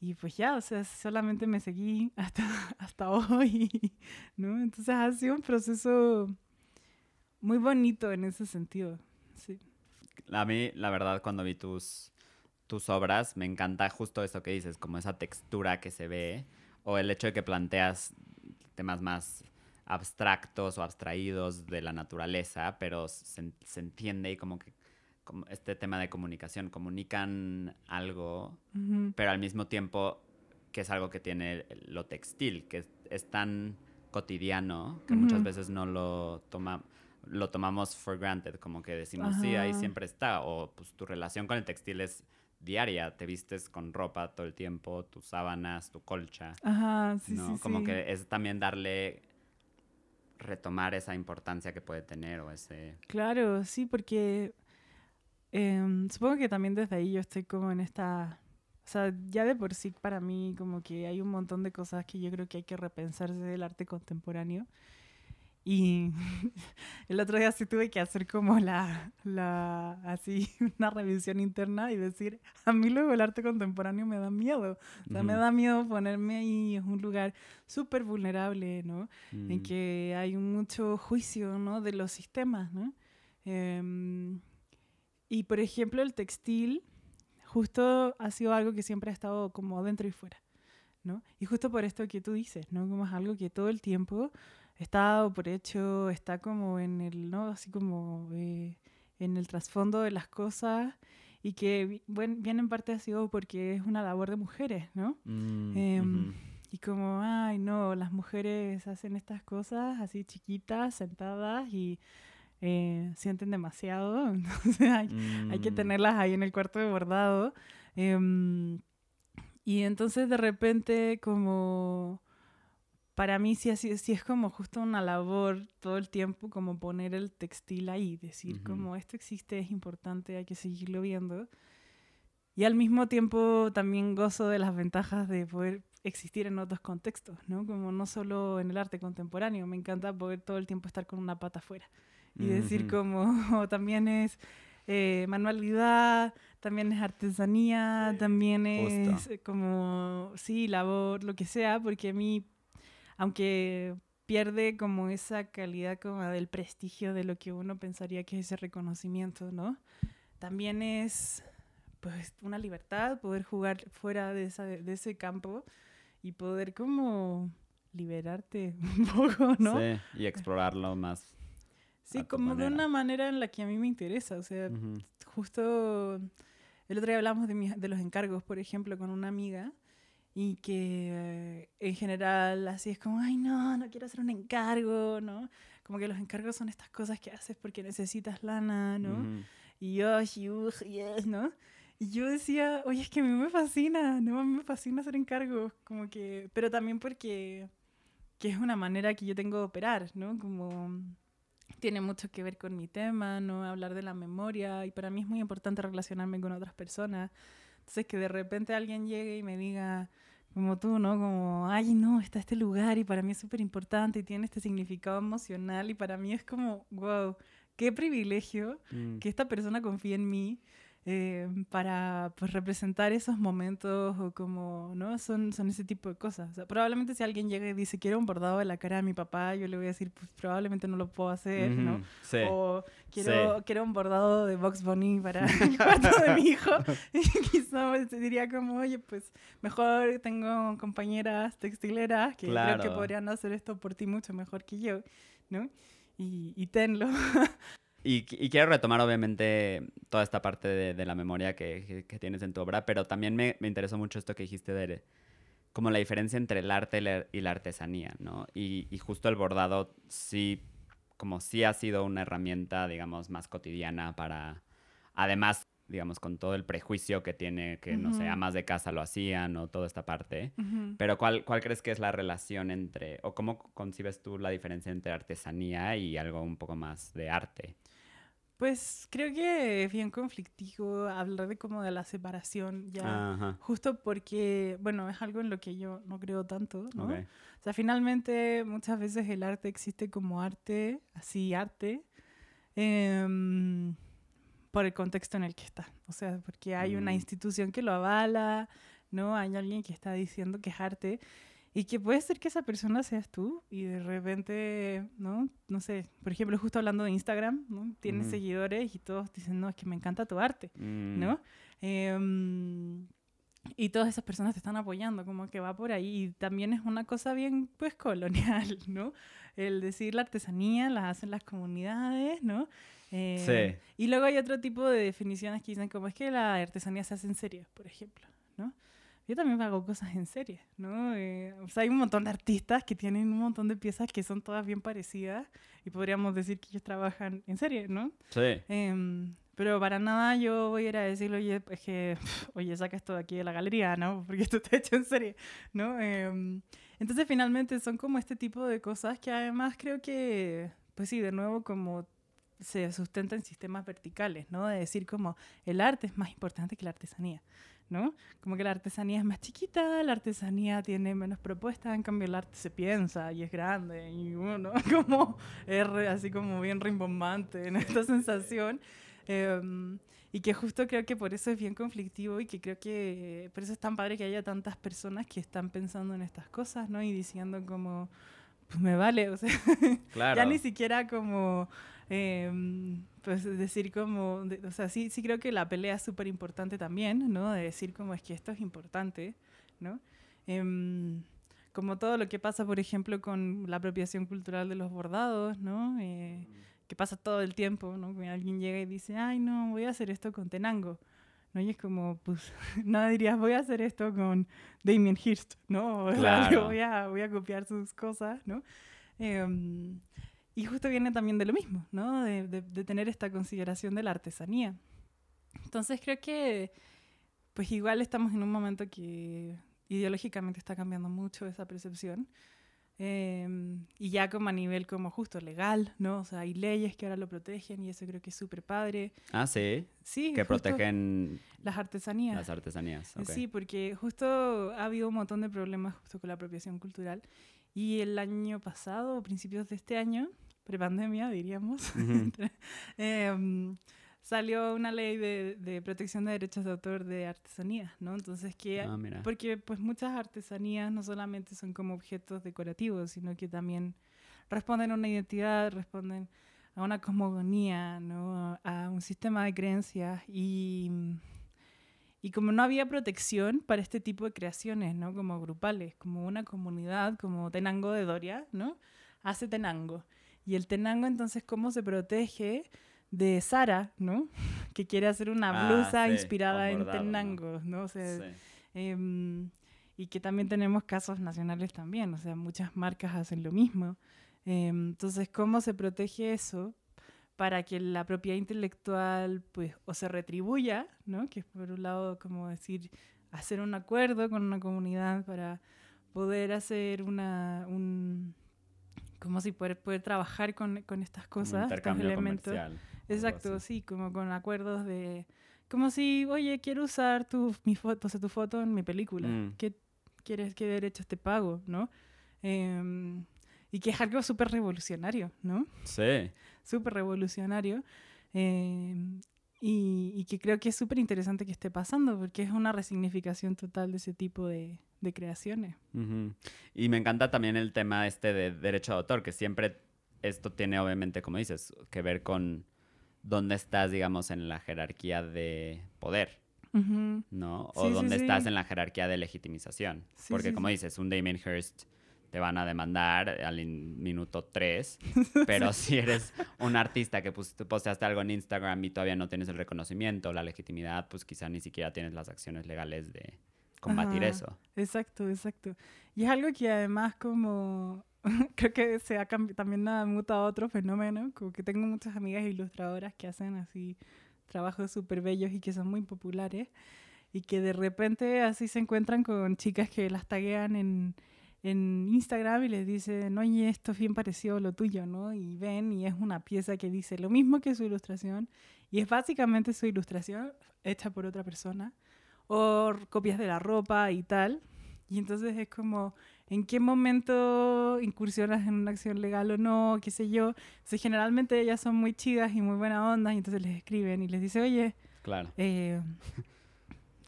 Y pues ya, o sea, solamente me seguí hasta, hasta hoy, ¿no? Entonces ha sido un proceso muy bonito en ese sentido. Sí. A mí, la verdad, cuando vi tus, tus obras, me encanta justo eso que dices, como esa textura que se ve, o el hecho de que planteas temas más abstractos o abstraídos de la naturaleza, pero se, se entiende y como que como este tema de comunicación, comunican algo, pero al mismo tiempo que es algo que tiene lo textil, que es, es tan cotidiano que muchas veces no lo toma lo tomamos for granted, como que decimos, sí, ahí siempre está, o pues tu relación con el textil es diaria, te vistes con ropa todo el tiempo, tus sábanas, tu colcha, Ajá, sí, ¿no? sí, como sí. que es también darle, retomar esa importancia que puede tener o ese... Claro, sí, porque em, supongo que también desde ahí yo estoy como en esta... O sea, ya de por sí para mí como que hay un montón de cosas que yo creo que hay que repensarse del arte contemporáneo. Y el otro día sí tuve que hacer como la, la, así, una revisión interna y decir, a mí luego el arte contemporáneo me da miedo. O sea, me Ujú. da miedo ponerme ahí, es un lugar súper vulnerable, ¿no? en Mm, que hay mucho juicio ¿no? de los sistemas. ¿no? Em, y por ejemplo, el textil justo ha sido algo que siempre ha estado como dentro y fuera. ¿no? Y justo por esto que tú dices, ¿no? como es algo que todo el tiempo está dado por hecho, está como en el, ¿no? así como eh, en el trasfondo de las cosas y que bi- buen- bien en parte ha sido porque es una labor de mujeres, ¿no? mm, em, ujú. Y como, ay, no, las mujeres hacen estas cosas así chiquitas, sentadas y eh, sienten demasiado. Entonces hay, hay que Mm, tenerlas ahí en el cuarto de bordado. Em, y entonces de repente como, para mí sí, así, sí es como justo una labor todo el tiempo como poner el textil ahí, decir Ujú. como esto existe, es importante, hay que seguirlo viendo. Y al mismo tiempo también gozo de las ventajas de poder existir en otros contextos, ¿no? Como no solo en el arte contemporáneo, me encanta poder todo el tiempo estar con una pata afuera y decir ujú. como también es eh, manualidad, también es artesanía, también es como, sí, labor, lo que sea, porque a mí, aunque pierde como esa calidad como del prestigio de lo que uno pensaría que es ese reconocimiento, ¿no? También es pues una libertad poder jugar fuera de, esa, de ese campo y poder como liberarte un poco, ¿no? Sí, y explorarlo más. Sí, como de una manera en la que a mí me interesa. O sea, justo el otro día hablamos de los encargos, por ejemplo, con una amiga. Y que eh, en general así es como, ay, no, no quiero hacer un encargo, ¿no? Como que los encargos son estas cosas que haces porque necesitas lana, ¿no? Ujú. y yo, yes, ¿no? Y yo decía, oye, es que a mí me fascina, ¿no? A mí me fascina hacer encargos, como que, pero también porque que es una manera que yo tengo de operar, ¿no? Como tiene mucho que ver con mi tema, ¿no? Hablar de la memoria y para mí es muy importante relacionarme con otras personas. Entonces que de repente alguien llegue y me diga, como tú, ¿no? Como, ay, no, está este lugar y para mí es súper importante y tiene este significado emocional y para mí es como, wow, qué privilegio mm. que esta persona confíe en mí eh, para pues, representar esos momentos o como, ¿no? Son, son ese tipo de cosas. probablemente si alguien llega y dice, quiero un bordado de la cara de mi papá, yo le voy a decir, pues probablemente no lo puedo hacer, ¿no? Sí. O quiero, quiero un bordado de Box Bunny para el cuarto de mi hijo. y quizás diría como, oye, pues mejor tengo compañeras textileras que creo que podrían hacer esto por ti mucho mejor que yo, ¿no? Y, y tenlo. Y, quiero retomar, obviamente, toda esta parte de, la memoria que, tienes en tu obra, pero también me, interesó mucho esto que dijiste de como la diferencia entre el arte y la artesanía, ¿no? Y, justo el bordado sí, como sí ha sido una herramienta, digamos, más cotidiana para, además, digamos, con todo el prejuicio que tiene, que, no sé, amas de casa lo hacían o toda esta parte. Pero ¿cuál, ¿cuál crees que es la relación entre, o cómo concibes tú la diferencia entre artesanía y algo un poco más de arte? Pues creo que es bien conflictivo hablar de como de la separación ya, justo porque, bueno, es algo en lo que yo no creo tanto, ¿no? O sea, finalmente muchas veces el arte existe como arte, así arte, em, por el contexto en el que está. O sea, porque hay una mm. institución que lo avala, ¿no? Hay alguien que está diciendo que es arte. Y que puede ser que esa persona seas tú y de repente, ¿no? No sé, por ejemplo, justo hablando de Instagram, ¿no? Tienes seguidores y todos dicen, no, es que me encanta tu arte, ¿no? Mm. Em, y todas esas personas te están apoyando, como que va por ahí. Y también es una cosa bien, pues, colonial, ¿no? El decir la artesanía la hacen las comunidades, ¿no? Eh, sí. Y luego hay otro tipo de definiciones que dicen como es que la artesanía se hace en serio, por ejemplo, ¿no? Yo también hago cosas en serie, ¿no? Eh, o sea, hay un montón de artistas que tienen un montón de piezas que son todas bien parecidas y podríamos decir que ellos trabajan en serie, ¿no? Sí. Em, pero para nada yo voy a ir a decirle, oye, es que, oye, saca esto de aquí de la galería, ¿no? Porque esto está hecho en serie, ¿no? Em, entonces, finalmente son como este tipo de cosas que además creo que, pues sí, de nuevo, como se sustenta en sistemas verticales, ¿no? De decir como el arte es más importante que la artesanía. ¿No? Como que la artesanía es más chiquita, la artesanía tiene menos propuestas, en cambio el arte se piensa y es grande y uno como es así como bien rimbombante en esta sensación. Em, y que justo creo que por eso es bien conflictivo y que creo que por eso es tan padre que haya tantas personas que están pensando en estas cosas, ¿no? Y diciendo como, pues me vale, o sea, ya ni siquiera como Em, pues decir como, o sea, sí, sí creo que la pelea es súper importante también, ¿no? De decir como es que esto es importante, ¿no? Em, como todo lo que pasa, por ejemplo, con la apropiación cultural de los bordados, ¿no? Eh, que pasa todo el tiempo, ¿no? Que alguien llega y dice, ay, no, voy a hacer esto con Tenango. ¿no? Y es como, pues, nada dirías, voy a hacer esto con Damien Hirst, ¿no? O sea, voy, a, voy a copiar sus cosas, ¿no? Eh, y justo viene también de lo mismo, ¿no? De, de, tener esta consideración de la artesanía. Entonces creo que, pues igual estamos en un momento que ideológicamente está cambiando mucho esa percepción. Em, y ya como a nivel como justo legal, ¿no? O sea, hay leyes que ahora lo protegen y eso creo que es súper padre. Ah, sí. Sí. Que protegen las artesanías. Las artesanías. Okay. Sí, porque justo ha habido un montón de problemas justo con la apropiación cultural. Y el año pasado, principios de este año, prepandemia, diríamos, em, salió una ley de, de, protección de derechos de autor de artesanía, ¿no? Entonces, que, ah, porque pues muchas artesanías no solamente son como objetos decorativos, sino que también responden a una identidad, responden a una cosmogonía, ¿no? A un sistema de creencias y... Y como no había protección para este tipo de creaciones, ¿no? Como grupales, como una comunidad, como Tenango de Doria, ¿no? Hace Tenango. Y el tenango, entonces, ¿cómo se protege de Sara, ¿no? Que quiere hacer una ah, blusa inspirada en tenango, ¿no? O sea, em, y que también tenemos casos nacionales también, o sea, muchas marcas hacen lo mismo. Em, entonces, ¿cómo se protege eso? para que la propiedad intelectual pues o se retribuya, ¿no? Que es por un lado como decir hacer un acuerdo con una comunidad para poder hacer una un como si poder, poder trabajar con, con estas cosas, estos elementos. Exacto, sí, como con acuerdos de como si, oye, quiero usar tu, mi foto, o tu foto en mi película. Mm. ¿Qué quieres, qué derechos te pago, no? Em, y que es algo súper revolucionario, ¿no? Sí. Súper revolucionario. Em, y, y, que creo que es súper interesante que esté pasando, porque es una resignificación total de ese tipo de, de creaciones. Y me encanta también el tema este de derecho de autor, que siempre esto tiene obviamente, como dices, que ver con dónde estás, digamos, en la jerarquía de poder. ¿No? O dónde estás en la jerarquía de legitimización. Porque, como dices, un Damien Hirst te van a demandar al minuto 3, pero si eres un artista que pues, posteaste algo en Instagram y todavía no tienes el reconocimiento, la legitimidad, pues quizá ni siquiera tienes las acciones legales de combatir eso. Exacto, exacto. Y es algo que además como creo que se ha también ha mutado otro fenómeno, como que tengo muchas amigas ilustradoras que hacen así trabajos súper bellos y que son muy populares y que de repente así se encuentran con chicas que las taguean en, en Instagram y les dicen, oye, esto es bien parecido a lo tuyo, ¿no? Y ven y es una pieza que dice lo mismo que su ilustración y es básicamente su ilustración hecha por otra persona o copias de la ropa y tal. Y entonces es como, ¿en qué momento incursionas en una acción legal o no? ¿Qué sé yo? Entonces, generalmente ellas son muy chidas y muy buena onda y entonces les escriben y les dice, oye, claro. Eh,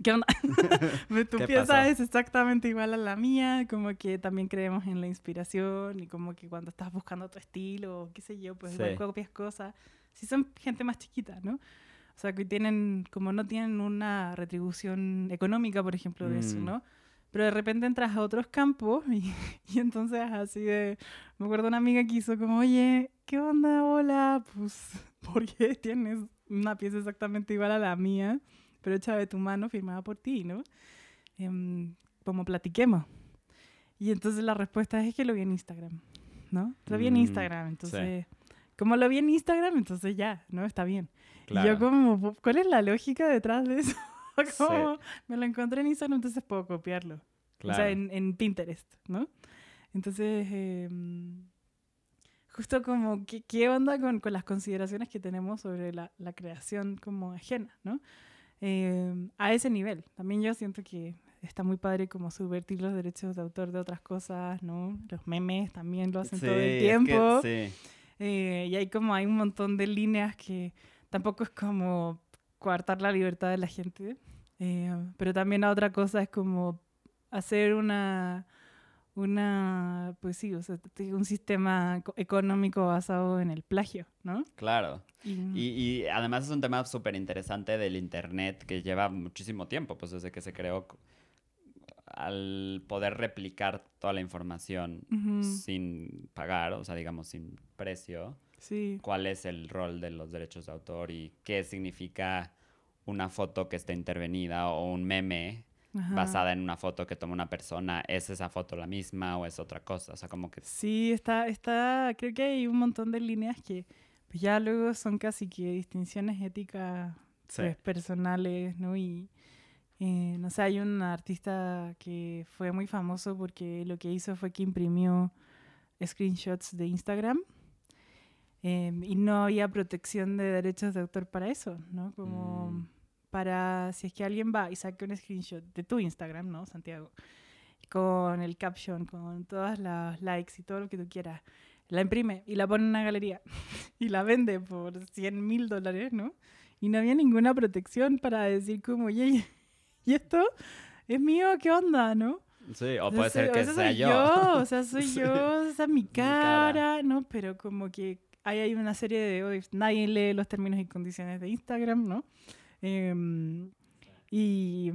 ¿qué onda? tu pieza es exactamente igual a la mía, como que también creemos en la inspiración y como que cuando estás buscando tu estilo, qué sé yo, pues igual copias cosas. Si son gente más chiquita, ¿no? O sea, que tienen, como no tienen una retribución económica, por ejemplo, de eso, mm. ¿no? Pero de repente entras a otros campos y, y, entonces así de... Me acuerdo una amiga que hizo como, oye, ¿qué onda? Hola, pues, ¿por qué tienes una pieza exactamente igual a la mía? Pero hecha de tu mano, firmada por ti, ¿no? Em, como platiquemos. Y entonces la respuesta es que lo vi en Instagram, ¿no? Lo vi en mm, Instagram, entonces... Como lo vi en Instagram, entonces ya, ¿no? Está bien. Y yo como, ¿cuál es la lógica detrás de eso? como, me lo encontré en Instagram, entonces puedo copiarlo. O sea, en, en, Pinterest, ¿no? Entonces, em, justo como, ¿qué, ¿qué, onda con, con, las consideraciones que tenemos sobre la, la creación como ajena, ¿no? Em, a ese nivel. También yo siento que está muy padre como subvertir los derechos de autor de otras cosas, ¿no? Los memes también lo hacen todo el tiempo. sí. eh, y hay como hay un montón de líneas que tampoco es como coartar la libertad de la gente, eh, pero también la otra cosa es como hacer una una, pues sí, o sea, un sistema económico basado en el plagio, ¿no? Claro. Y, y, además es un tema súper interesante del Internet que lleva muchísimo tiempo, pues desde que se creó al poder replicar toda la información sin pagar, o sea, digamos, sin precio. Sí. ¿Cuál es el rol de los derechos de autor y qué significa una foto que esté intervenida o un meme basada en una foto que toma una persona, ¿es esa foto la misma o es otra cosa? O sea, como que... Sí, está, está, creo que hay un montón de líneas que pues ya luego son casi que distinciones éticas pues, personales, ¿no? Y, eh, no sé, hay un artista que fue muy famoso porque lo que hizo fue que imprimió screenshots de Instagram em, y no había protección de derechos de autor para eso, ¿no? Como... Mm para si es que alguien va y saca un screenshot de tu Instagram, ¿no, Santiago? Con el caption, con todas las likes y todo lo que tú quieras. La imprime y la pone en una galería y la vende por 100 mil dólares, ¿no? Y no había ninguna protección para decir como, oye, ¿y esto es mío? ¿Qué onda, no? Sí, o puede ser que sea yo. O sea, soy yo, esa es mi cara, ¿no? Pero como que hay, hay una serie de... Nadie lee los términos y condiciones de Instagram, ¿no? Em, y,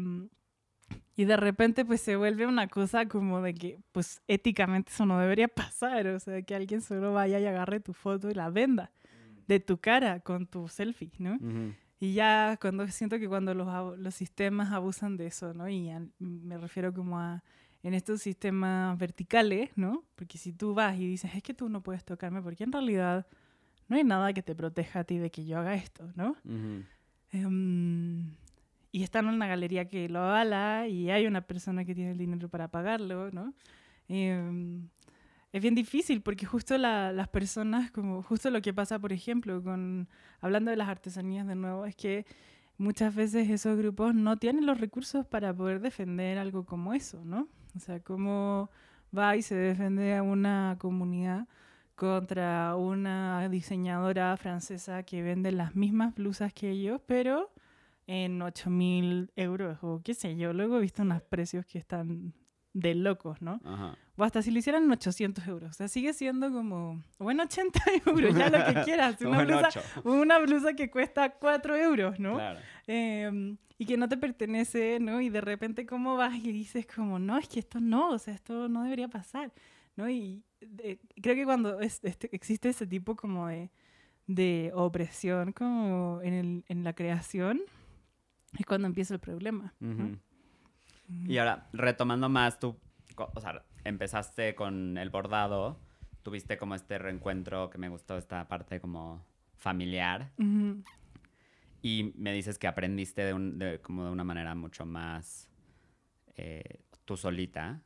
y de repente pues se vuelve una cosa como de que pues éticamente eso no debería pasar, o sea, que alguien solo vaya y agarre tu foto y la venda de tu cara con tu selfie, ¿no? Y ya cuando siento que cuando los, los sistemas abusan de eso, ¿no? Y me refiero como a en estos sistemas verticales, ¿no? Porque si tú vas y dices, es que tú no puedes tocarme, porque en realidad no hay nada que te proteja a ti de que yo haga esto, ¿no? Em, y están en una galería que lo avala y hay una persona que tiene el dinero para pagarlo, ¿no? Em, es bien difícil porque justo las personas, como justo lo que pasa, por ejemplo, con hablando de las artesanías de nuevo, es que muchas veces esos grupos no tienen los recursos para poder defender algo como eso, ¿no? O sea, cómo va y se defiende a una comunidad contra una diseñadora francesa que vende las mismas blusas que ellos, pero en 8 mil euros o qué sé yo. Luego he visto unos precios que están de locos, ¿no? Ajá. O hasta si lo hicieran 800 euros. O sea, sigue siendo como, bueno, 80 euros, ya lo que quieras. Una, blusa, una blusa que cuesta 4 euros, ¿no? Claro. Em, y que no te pertenece, ¿no? Y de repente, ¿cómo vas y dices como, no, es que esto no, o sea, esto no debería pasar, ¿no? Y creo que cuando este, existe ese tipo como de, de opresión como en, el, en la creación, es cuando empieza el problema. Y ahora, retomando más, tú, o sea, empezaste con el bordado, tuviste como este reencuentro que me gustó, esta parte como familiar. Y me dices que aprendiste de, un, de, como de una manera mucho más eh, tú solita,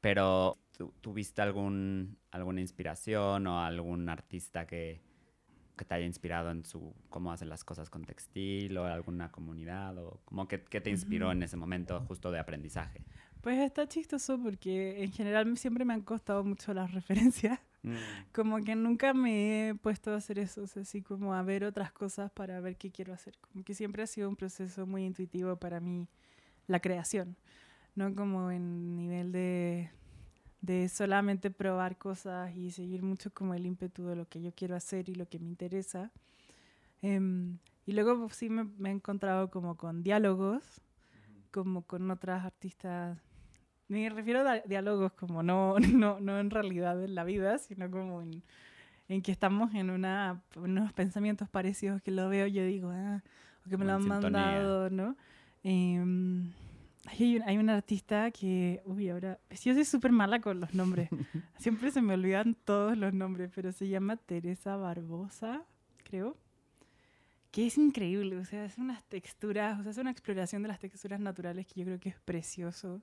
pero ¿tuviste algún, alguna inspiración o algún artista que, que te haya inspirado en su cómo hace las cosas con textil o alguna comunidad o como que, te inspiró en ese momento justo de aprendizaje? Pues está chistoso porque en general siempre me han costado mucho las referencias. Mm. Como que nunca me he puesto a hacer eso, así como a ver otras cosas para ver qué quiero hacer. Como que siempre ha sido un proceso muy intuitivo para mí la creación, no como en nivel de de solamente probar cosas y seguir mucho como el ímpetu de lo que yo quiero hacer y lo que me interesa. Em, y luego pues, sí me, he encontrado como con diálogos, como con otras artistas. Me refiero a diálogos como no, no, no en realidad en la vida, sino como en, en que estamos en una, unos pensamientos parecidos que lo veo yo digo, ah, o que me lo han mandado, ¿no? Eh, hay, hay una artista que, uy, ahora, yo soy súper mala con los nombres. Siempre se me olvidan todos los nombres, pero se llama Teresa Barbosa, creo. Que es increíble, o sea, es unas texturas, o sea, es una exploración de las texturas naturales que yo creo que es precioso.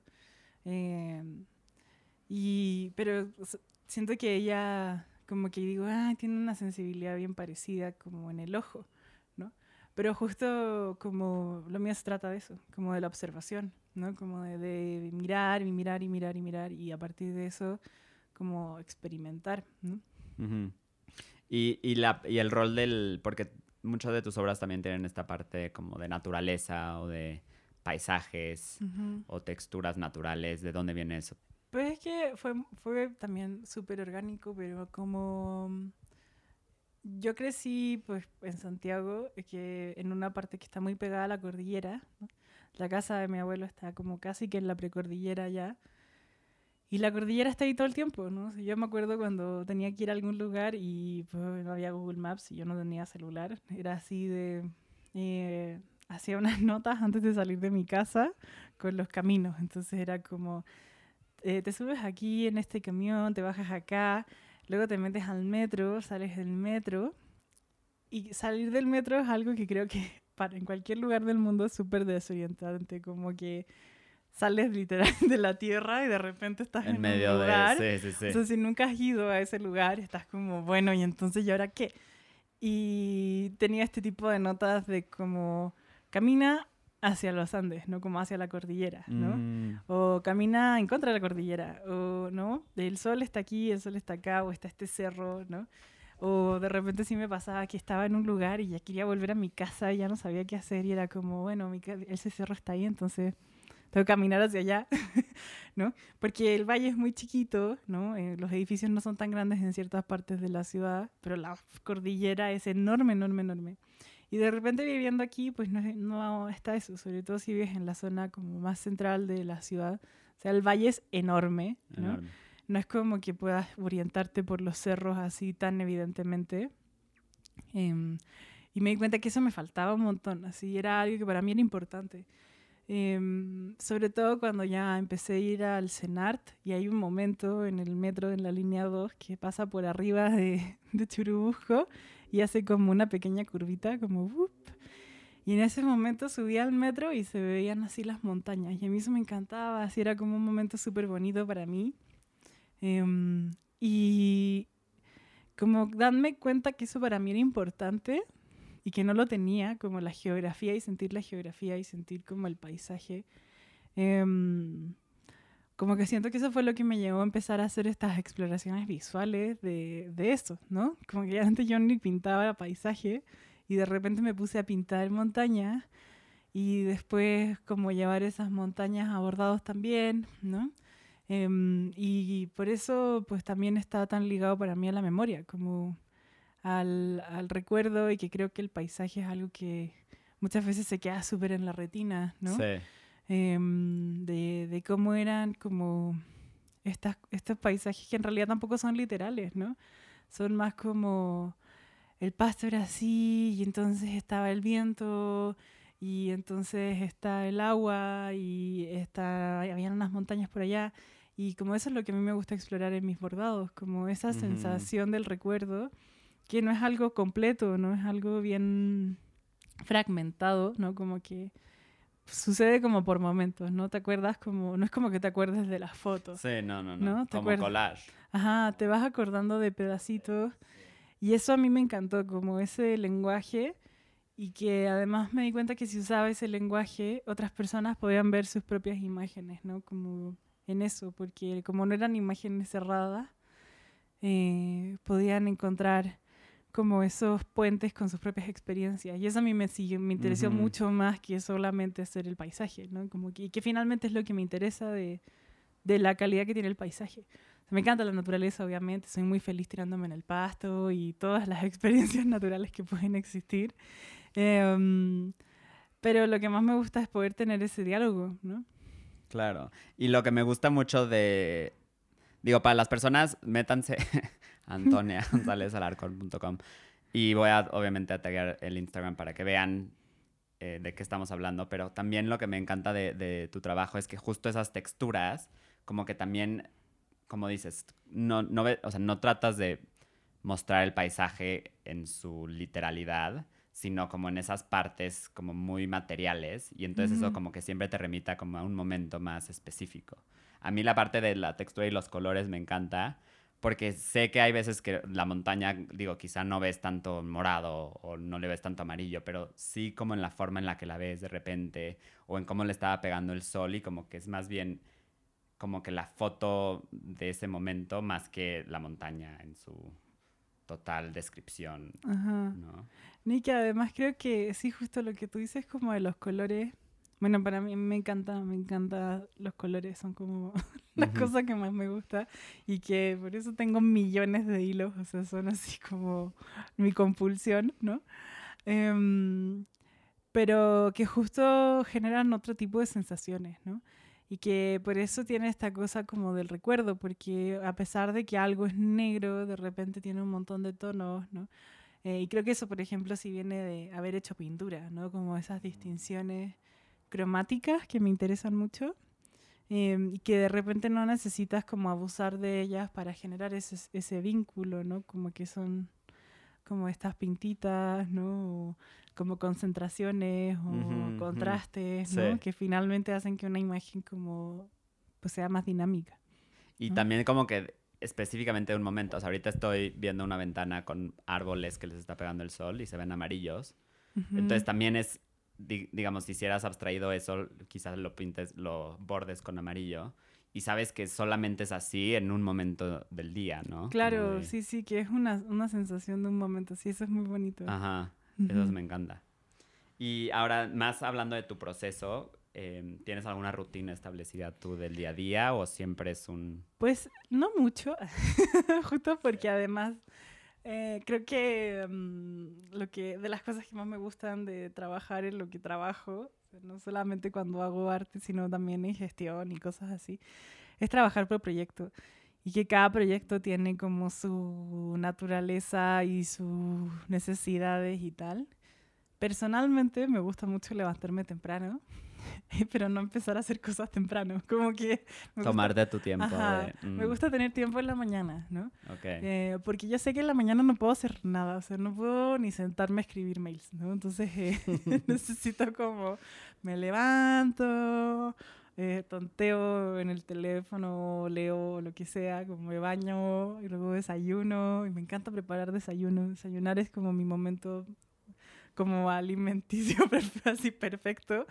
Em, y, pero siento que ella, como que digo, ah, tiene una sensibilidad bien parecida como en el ojo. Pero justo como lo mío se trata de eso, como de la observación. ¿no? Como de, mirar y mirar y mirar y mirar y a partir de eso como experimentar, ¿no? y, y, la, y el rol del, porque muchas de tus obras también tienen esta parte como de naturaleza o de paisajes o texturas naturales, ¿de dónde viene eso? Pues es que fue, fue también súper orgánico, pero como yo crecí pues en Santiago, que en una parte que está muy pegada a la cordillera. La casa de mi abuelo está como casi que en la precordillera ya. Y la cordillera está ahí todo el tiempo, ¿no? Yo me acuerdo cuando tenía que ir a algún lugar y pues, no había Google Maps y yo no tenía celular. Era así de... Eh, hacía unas notas antes de salir de mi casa con los caminos. Entonces era como, eh, te subes aquí en este camión, te bajas acá, luego te metes al metro, sales del metro. Y salir del metro es algo que creo que para, en cualquier lugar del mundo es súper desorientante, como que sales literal de la tierra y de repente estás en, medio un lugar. de... Sí, sí, sí. Entonces, si nunca has ido a ese lugar, estás como, bueno, ¿y entonces y ahora qué? Y tenía este tipo de notas de como, camina hacia los Andes, no como hacia la cordillera, ¿no? Mm. O camina en contra de la cordillera, o, ¿no? El sol está aquí, el sol está acá, o está este cerro, ¿no? O de repente sí me pasaba que estaba en un lugar y ya quería volver a mi casa y ya no sabía qué hacer y era como, bueno, mi ese cerro está ahí, entonces tengo que caminar hacia allá, ¿no? Porque el valle es muy chiquito, ¿no? Eh, los edificios no son tan grandes en ciertas partes de la ciudad, pero la cordillera es enorme, enorme, enorme. Y de repente viviendo aquí, pues no, no está eso, sobre todo si vives en la zona como más central de la ciudad. O sea, el valle es enorme, ¿no? Enorme no es como que puedas orientarte por los cerros así tan evidentemente. Em, y me di cuenta que eso me faltaba un montón, así era algo que para mí era importante. Em, sobre todo cuando ya empecé a ir al CENART y hay un momento en el metro en la línea 2 que pasa por arriba de, de Churubusco y hace como una pequeña curvita, como... Y en ese momento subí al metro y se veían así las montañas. Y a mí eso me encantaba, así era como un momento súper bonito para mí. Em, y como darme cuenta que eso para mí era importante y que no lo tenía, como la geografía y sentir la geografía y sentir como el paisaje. Em, como que siento que eso fue lo que me llevó a empezar a hacer estas exploraciones visuales de, de eso, ¿no? Como que antes yo ni pintaba paisaje y de repente me puse a pintar montañas y después como llevar esas montañas a bordados también, ¿no? Em, y por eso pues también está tan ligado para mí a la memoria, como al, al recuerdo y que creo que el paisaje es algo que muchas veces se queda súper en la retina, ¿no? Sí. Em, de, de, cómo eran como estas, estos paisajes que en realidad tampoco son literales, ¿no? Son más como el pasto era así y entonces estaba el viento y entonces está el agua y está, habían unas montañas por allá. Y como eso es lo que a mí me gusta explorar en mis bordados, como esa sensación del recuerdo, que no es algo completo, no es algo bien fragmentado, ¿no? Como que sucede como por momentos, ¿no? Te acuerdas como, no es como que te acuerdes de las fotos. Sí, no, no, no. como collage. Ajá, te vas acordando de pedacitos y eso a mí me encantó, como ese lenguaje y que además me di cuenta que si usaba ese lenguaje, otras personas podían ver sus propias imágenes, ¿no? Como en eso, porque como no eran imágenes cerradas, eh, podían encontrar como esos puentes con sus propias experiencias. Y eso a mí me, me interesó mucho más que solamente hacer el paisaje, ¿no? Como que, que finalmente es lo que me interesa de, de la calidad que tiene el paisaje me encanta la naturaleza, obviamente. Soy muy feliz tirándome en el pasto y todas las experiencias naturales que pueden existir. Em, pero lo que más me gusta es poder tener ese diálogo, ¿no? Claro. Y lo que me gusta mucho de... Digo, para las personas, métanse Antonia González.com y voy a, obviamente, a taggear el Instagram para que vean eh, de qué estamos hablando, pero también lo que me encanta de, de tu trabajo es que justo esas texturas, como que también como dices, no, no, o sea, no tratas de mostrar el paisaje en su literalidad, sino como en esas partes como muy materiales y entonces eso como que siempre te remita como a un momento más específico. A mí la parte de la textura y los colores me encanta porque sé que hay veces que la montaña, digo, quizá no ves tanto morado o no le ves tanto amarillo, pero sí como en la forma en la que la ves de repente o en cómo le estaba pegando el sol y como que es más bien como que la foto de ese momento más que la montaña en su total descripción. Ajá. ¿no? Además creo que sí, justo lo que tú dices como de los colores. Bueno, para mí me encanta, me encanta los colores, son como las cosas que más me gusta y que por eso tengo millones de hilos, o sea, son así como mi compulsión, ¿no? Em, pero que justo generan otro tipo de sensaciones, ¿no? y que por eso tiene esta cosa como del recuerdo, porque a pesar de que algo es negro, de repente tiene un montón de tonos, ¿no? Eh, y creo que eso, por ejemplo, sí viene de haber hecho pintura, ¿no? Como esas distinciones cromáticas que me interesan mucho em, y que de repente no necesitas como abusar de ellas para generar ese, ese vínculo, ¿no? Como que son como estas pintitas, ¿no? como concentraciones o contrastes, ¿no? Que finalmente hacen que una imagen como pues sea más dinámica. Y también como que específicamente de un momento, o sea, ahorita estoy viendo una ventana con árboles que les está pegando el sol y se ven amarillos. Entonces también es, digamos, si hicieras abstraído eso, quizás lo pintes, lo bordes con amarillo y sabes que solamente es así en un momento del día, ¿no? Claro, sí, sí, que es una, una sensación de un momento, sí, eso es muy bonito. Ajá. Eso me encanta. Y ahora, más hablando de tu proceso, em, ¿tienes alguna rutina establecida tú del día a día o siempre es un...? Pues no mucho, justo porque además eh, creo que mm, lo que de las cosas que más me gustan de trabajar en lo que trabajo, no solamente cuando hago arte, sino también en gestión y cosas así, es trabajar por proyecto y que cada proyecto tiene como su naturaleza y sus necesidades y tal. Personalmente me gusta mucho levantarme temprano pero no empezar a hacer cosas temprano. Como que... me Tomarte tu tiempo. Me mm. gusta tener tiempo en la mañana, ¿no? Okay. Eh, porque yo sé que en la mañana no puedo hacer nada, o sea, no puedo ni sentarme a escribir mails, ¿no? Entonces eh, necesito como, me levanto, eh, tonteo en el teléfono, leo lo que sea, como me baño y luego desayuno. Y me encanta preparar desayuno. Desayunar es como mi momento como alimenticio así perfecto.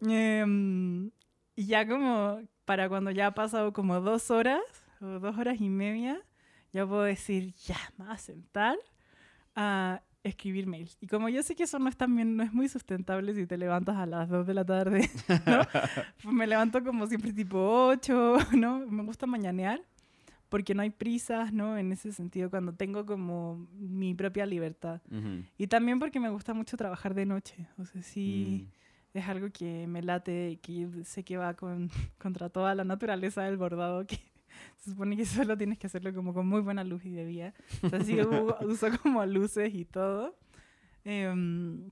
Em, y ya como para cuando ya ha pasado como dos horas o dos horas y media, ya puedo decir, ya, me voy a sentar a escribir mails. Y como yo sé que eso no es, también, no es muy sustentable si te levantas a las 2 de la tarde, ¿no? pues me levanto como siempre tipo 8, ¿no? Me gusta mañanear porque no hay prisas, ¿no? En ese sentido, cuando tengo como mi propia libertad. Y también porque me gusta mucho trabajar de noche. O sea, sí, mm. Es algo que me late y que sé que va con, contra toda la naturaleza del bordado, que se supone que solo tienes que hacerlo como con muy buena luz y de día. O sea, sí uso como luces y todo. Em,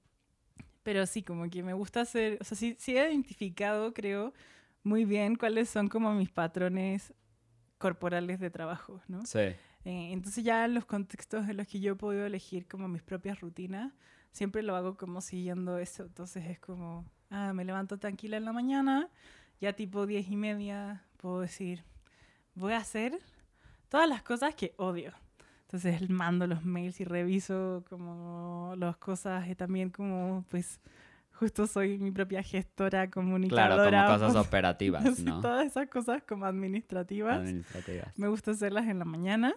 pero sí, como que me gusta hacer, o sea, sí, sí he identificado, creo, muy bien cuáles son como mis patrones corporales de trabajo, ¿no? Sí. Eh, entonces ya en los contextos en los que yo he podido elegir como mis propias rutinas, siempre lo hago como siguiendo eso. Entonces es como, ah, me levanto tranquila en la mañana, ya tipo diez y media puedo decir, voy a hacer todas las cosas que odio. Entonces mando los mails y reviso como las cosas y también como pues justo soy mi propia gestora, comunicadora. Claro, como cosas operativas, ¿no? Todas esas cosas como administrativas. Administrativas. Me gusta hacerlas en la mañana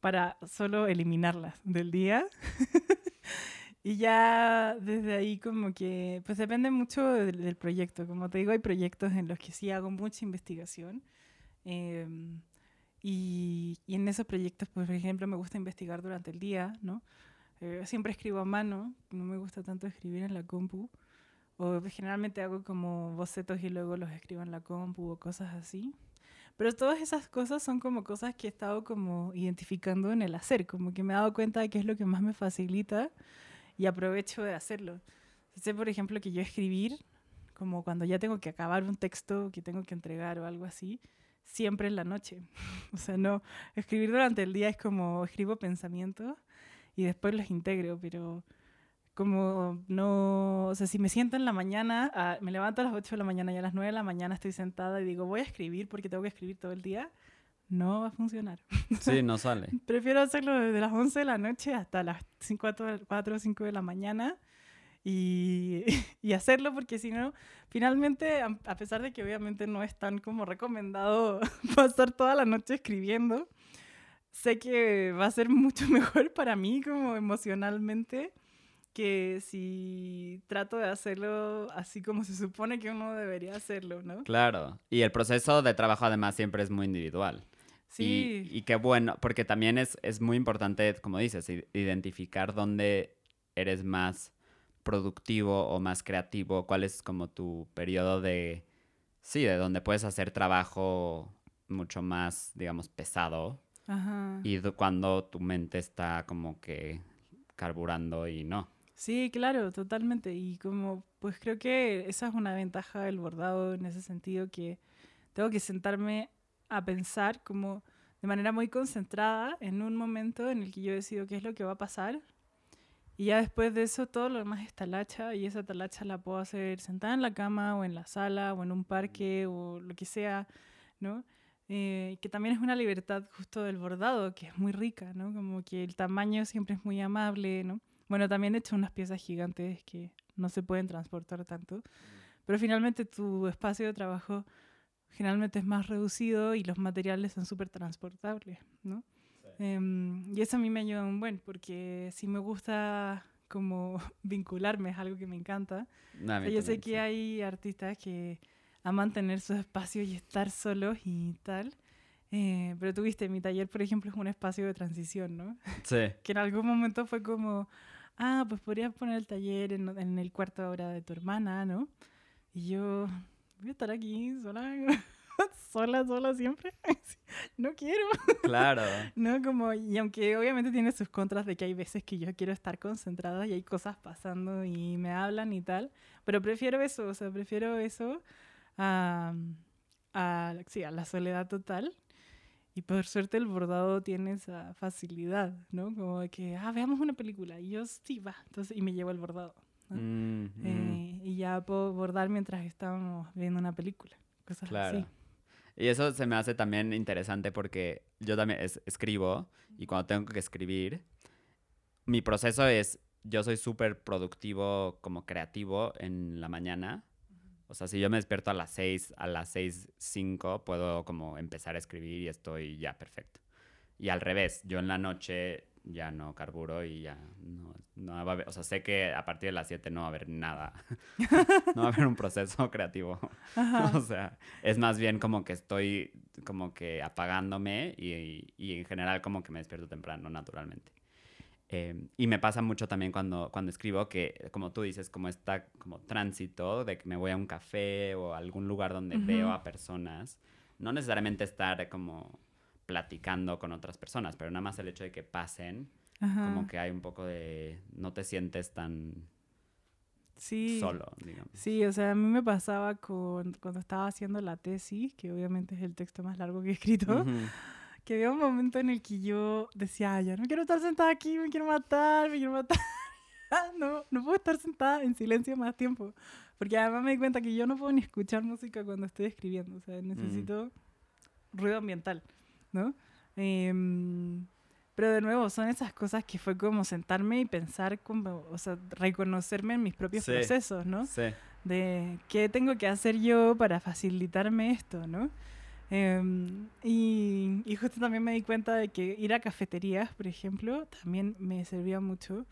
para solo eliminarlas del día. y ya desde ahí como que, pues depende mucho del, proyecto. Como te digo, hay proyectos en los que sí hago mucha investigación. Em, y, y, en esos proyectos, pues, por ejemplo, me gusta investigar durante el día, ¿no? Eh, siempre escribo a mano, no me gusta tanto escribir en la compu. O generalmente hago como bocetos y luego los escribo en la compu o cosas así. Pero todas esas cosas son como cosas que he estado como identificando en el hacer, como que me he dado cuenta de qué es lo que más me facilita y aprovecho de hacerlo. Sé, por ejemplo, que yo escribir, como cuando ya tengo que acabar un texto que tengo que entregar o algo así, siempre en la noche. o sea, no, escribir durante el día es como escribo pensamientos y después los integro, pero como no, o sea, si me siento en la mañana, ah, me levanto a las 8 de la mañana y a las 9 de la mañana estoy sentada y digo, voy a escribir porque tengo que escribir todo el día, no va a funcionar. Sí, no sale. Prefiero hacerlo desde las 11 de la noche hasta las 5, 4 o 5 de la mañana y, y hacerlo porque si no, finalmente, a pesar de que obviamente no es tan como recomendado pasar toda la noche escribiendo, sé que va a ser mucho mejor para mí como emocionalmente que si trato de hacerlo así como se supone que uno debería hacerlo, ¿no? Claro, y el proceso de trabajo además siempre es muy individual. Sí. Y, qué bueno, porque también es, es muy importante, como dices, identificar dónde eres más productivo o más creativo, cuál es como tu periodo de, sí, de donde puedes hacer trabajo mucho más, digamos, pesado. Ajá. Y cuando tu mente está como que carburando y no. Sí, claro, totalmente. Y como, pues creo que esa es una ventaja del bordado en ese sentido que tengo que sentarme a pensar como de manera muy concentrada en un momento en el que yo decido qué es lo que va a pasar. Y ya después de eso todo lo demás es talacha y esa talacha la puedo hacer sentada en la cama o en la sala o en un parque o lo que sea, ¿no? Eh, que también es una libertad justo del bordado, que es muy rica, ¿no? Como que el tamaño siempre es muy amable, ¿no? Bueno, también he hecho unas piezas gigantes que no se pueden transportar tanto, pero finalmente tu espacio de trabajo generalmente es más reducido y los materiales son súper transportables, ¿no? Em, y eso a mí me ayuda un buen, porque si me gusta como vincularme, es algo que me encanta. yo sé que hay artistas que aman tener su espacio y estar solos y tal. Eh, pero tuviste, mi taller, por ejemplo, es un espacio de transición, ¿no? Sí. que en algún momento fue como, ah, pues podrías poner el taller en, en el cuarto ahora de tu hermana, ¿no? Y yo, voy a estar aquí sola. sola, sola siempre. no quiero. Claro. no, como, y aunque obviamente tiene sus contras de que hay veces que yo quiero estar concentrada y hay cosas pasando y me hablan y tal, pero prefiero eso, o sea, prefiero eso a, a, sí, a la soledad total. Y por suerte el bordado tiene esa facilidad, ¿no? Como de que, ah, veamos una película. Y yo, sí, va. Entonces, y me llevo el bordado. Mm, mm. Eh, y ya puedo bordar mientras estábamos viendo una película. Cosas Claro. así. Y eso se me hace también interesante porque yo también es- escribo y cuando tengo que escribir, mi proceso es, yo soy súper productivo como creativo en la mañana. O sea, si yo me despierto a las 6, a las 6, 5, puedo como empezar a escribir y estoy ya perfecto. Y al revés, yo en la noche ya no carburo y ya no, no va a haber, o sea, sé que a partir de las 7 no va a haber nada, no va a haber un proceso creativo. o sea, es más bien como que estoy como que apagándome y, y en general como que me despierto temprano naturalmente. Eh, y me pasa mucho también cuando, cuando escribo que, como tú dices, como está como tránsito de que me voy a un café o a algún lugar donde Ujú. veo a personas, no necesariamente estar como platicando con otras personas, pero nada más el hecho de que pasen, Ajá. como que hay un poco de, no te sientes tan sí. solo, digamos. Sí, o sea, a mí me pasaba con, cuando estaba haciendo la tesis, que obviamente es el texto más largo que he escrito, Ujú. que había un momento en el que yo decía, "Ay, ya no quiero estar sentada aquí, me quiero matar, me quiero matar. no, no puedo estar sentada en silencio más tiempo. Porque además me di cuenta que yo no puedo ni escuchar música cuando estoy escribiendo. O sea, necesito ruido ambiental, ¿no? Em, pero de nuevo, son esas cosas que fue como sentarme y pensar, como, o sea, reconocerme en mis propios Sí. procesos, ¿no? Sí. de qué tengo que hacer yo para facilitarme esto, ¿no? Em, y, y justo también me di cuenta de que ir a cafeterías, por ejemplo, también me servía mucho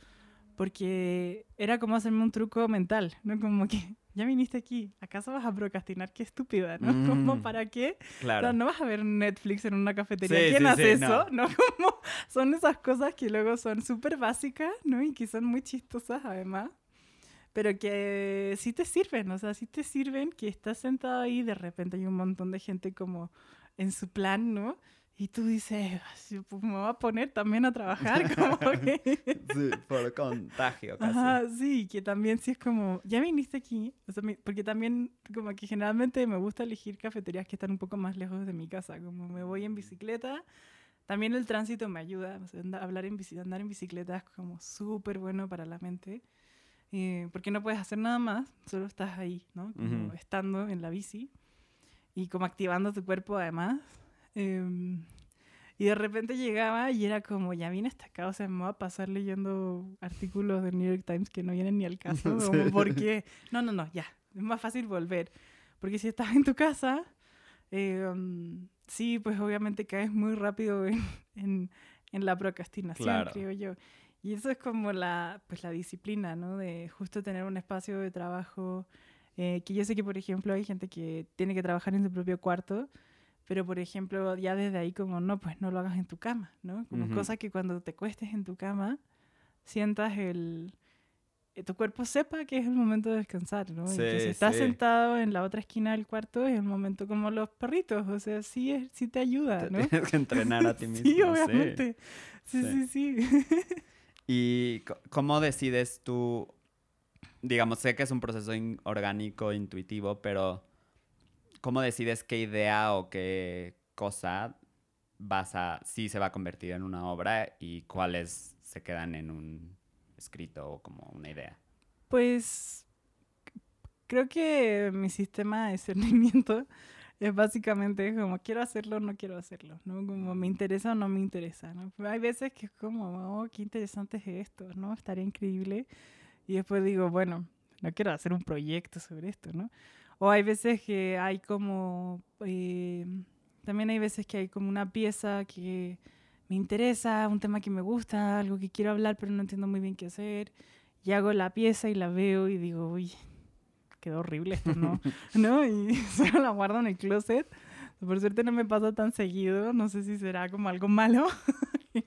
porque era como hacerme un truco mental, ¿no? Como que ya viniste aquí, ¿acaso vas a procrastinar? Qué estúpida, ¿no? Mm. para qué Claro. o sea, no vas a ver Netflix en una cafetería. Sí, ¿Quién sí, hace sí, eso? No. Como son esas cosas que luego son súper básicas, ¿no? Y que son muy chistosas además. Pero que sí te sirven, o sea, sí te sirven que estás sentado ahí y de repente hay un montón de gente como en su plan, ¿no? Y tú dices, "Ay, pues me voy a poner también a trabajar, como que... Sí, por contagio casi. Ajá, sí, que también sí es como, ya viniste aquí, o sea, porque también como que generalmente me gusta elegir cafeterías que están un poco más lejos de mi casa, como me voy en bicicleta, también el tránsito me ayuda, o sea, hablar en andar en bicicleta es como súper bueno para la mente, eh, porque no puedes hacer nada más, solo estás ahí, ¿no? Como Ujú. estando en la bici y como activando tu cuerpo además. Em, y de repente llegaba y era como, ya vine hasta acá, o sea, me voy a pasar leyendo artículos del New York Times que no vienen ni al caso, Sí. como, ¿por qué? No, no, no, ya, es más fácil volver. Porque si estás en tu casa, eh, um, sí, pues obviamente caes muy rápido en, en, en la procrastinación, Claro. creo yo. Y eso es como la, pues la disciplina, ¿no? De justo tener un espacio de trabajo, eh, que yo sé que, por ejemplo, hay gente que tiene que trabajar en su propio cuarto, pero, por ejemplo, ya desde ahí como, no, pues no lo hagas en tu cama, ¿no? Como Ujú. cosa que cuando te cuestes en tu cama, sientas el... eh, Tu cuerpo sepa que es el momento de descansar, ¿no? y que Sí, si estás sí. sentado en la otra esquina del cuarto es el momento como los perritos, o sea, sí, es, sí te ayuda, Te ¿no? tienes que entrenar a ti mismo. Sí, obviamente. Sí, Sí. sí, sí. ¿Y cómo decides tú? Digamos, sé que es un proceso in- orgánico, intuitivo, pero ¿cómo decides qué idea o qué cosa vas a, sí se va a convertir en una obra y cuáles se quedan en un escrito o como una idea? Pues creo que mi sistema de discernimiento es básicamente como quiero hacerlo o no quiero hacerlo, ¿no? Como me interesa o no me interesa, ¿no? Hay veces que es como, oh, qué interesante es esto, ¿no? Estaría increíble. Y después digo, bueno, no quiero hacer un proyecto sobre esto, ¿no? O hay veces que hay como, eh, también hay veces que hay como una pieza que me interesa, un tema que me gusta, algo que quiero hablar pero no entiendo muy bien qué hacer y hago la pieza y la veo y digo, uy, quedó horrible esto, ¿no? ¿No? Y solo la guardo en el closet. Por suerte no me pasa tan seguido, no sé si será como algo malo,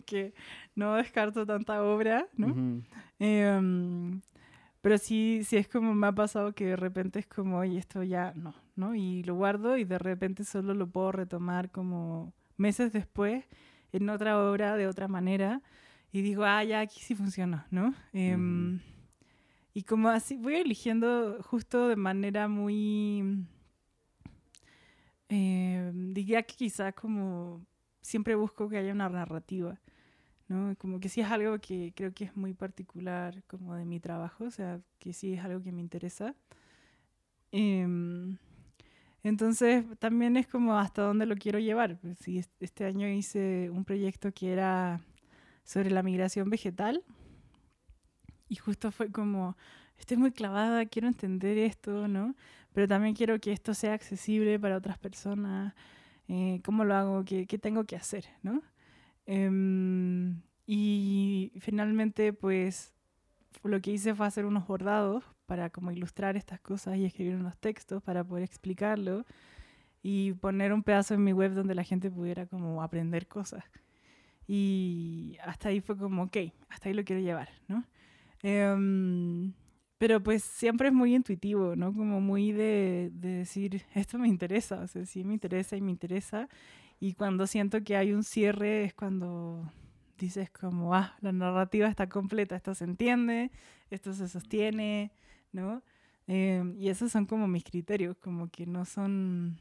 que no descarto tanta obra, ¿no? Ujú. Em, Pero sí, sí es como me ha pasado que de repente es como, oye, esto ya no, ¿no? Y lo guardo y de repente solo lo puedo retomar como meses después en otra obra de otra manera y digo, ah, ya aquí sí funcionó, ¿no? Em, y como así voy eligiendo justo de manera muy, eh, diría que quizá como siempre busco que haya una narrativa, ¿no? Como que sí es algo que creo que es muy particular como de mi trabajo, o sea, que sí es algo que me interesa. Em, entonces también es como hasta dónde lo quiero llevar. Pues, sí, este año hice un proyecto que era sobre la migración vegetal y justo fue como, estoy muy clavada, quiero entender esto, ¿no? Pero también quiero que esto sea accesible para otras personas. Eh, ¿Cómo lo hago? ¿Qué, ¿Qué, tengo que hacer? ¿no? Em, y finalmente, pues, lo que hice fue hacer unos bordados para como ilustrar estas cosas y escribir unos textos para poder explicarlo y poner un pedazo en mi web donde la gente pudiera como aprender cosas. Y hasta ahí fue como, ok, hasta ahí lo quiero llevar, ¿no? Em, pero pues siempre es muy intuitivo, ¿no? Como muy de, de, decir, esto me interesa, o sea, sí me interesa y me interesa. Y cuando siento que hay un cierre es cuando dices como, ah, la narrativa está completa, esto se entiende, esto se sostiene, ¿no? Em, y esos son como mis criterios, como que no son,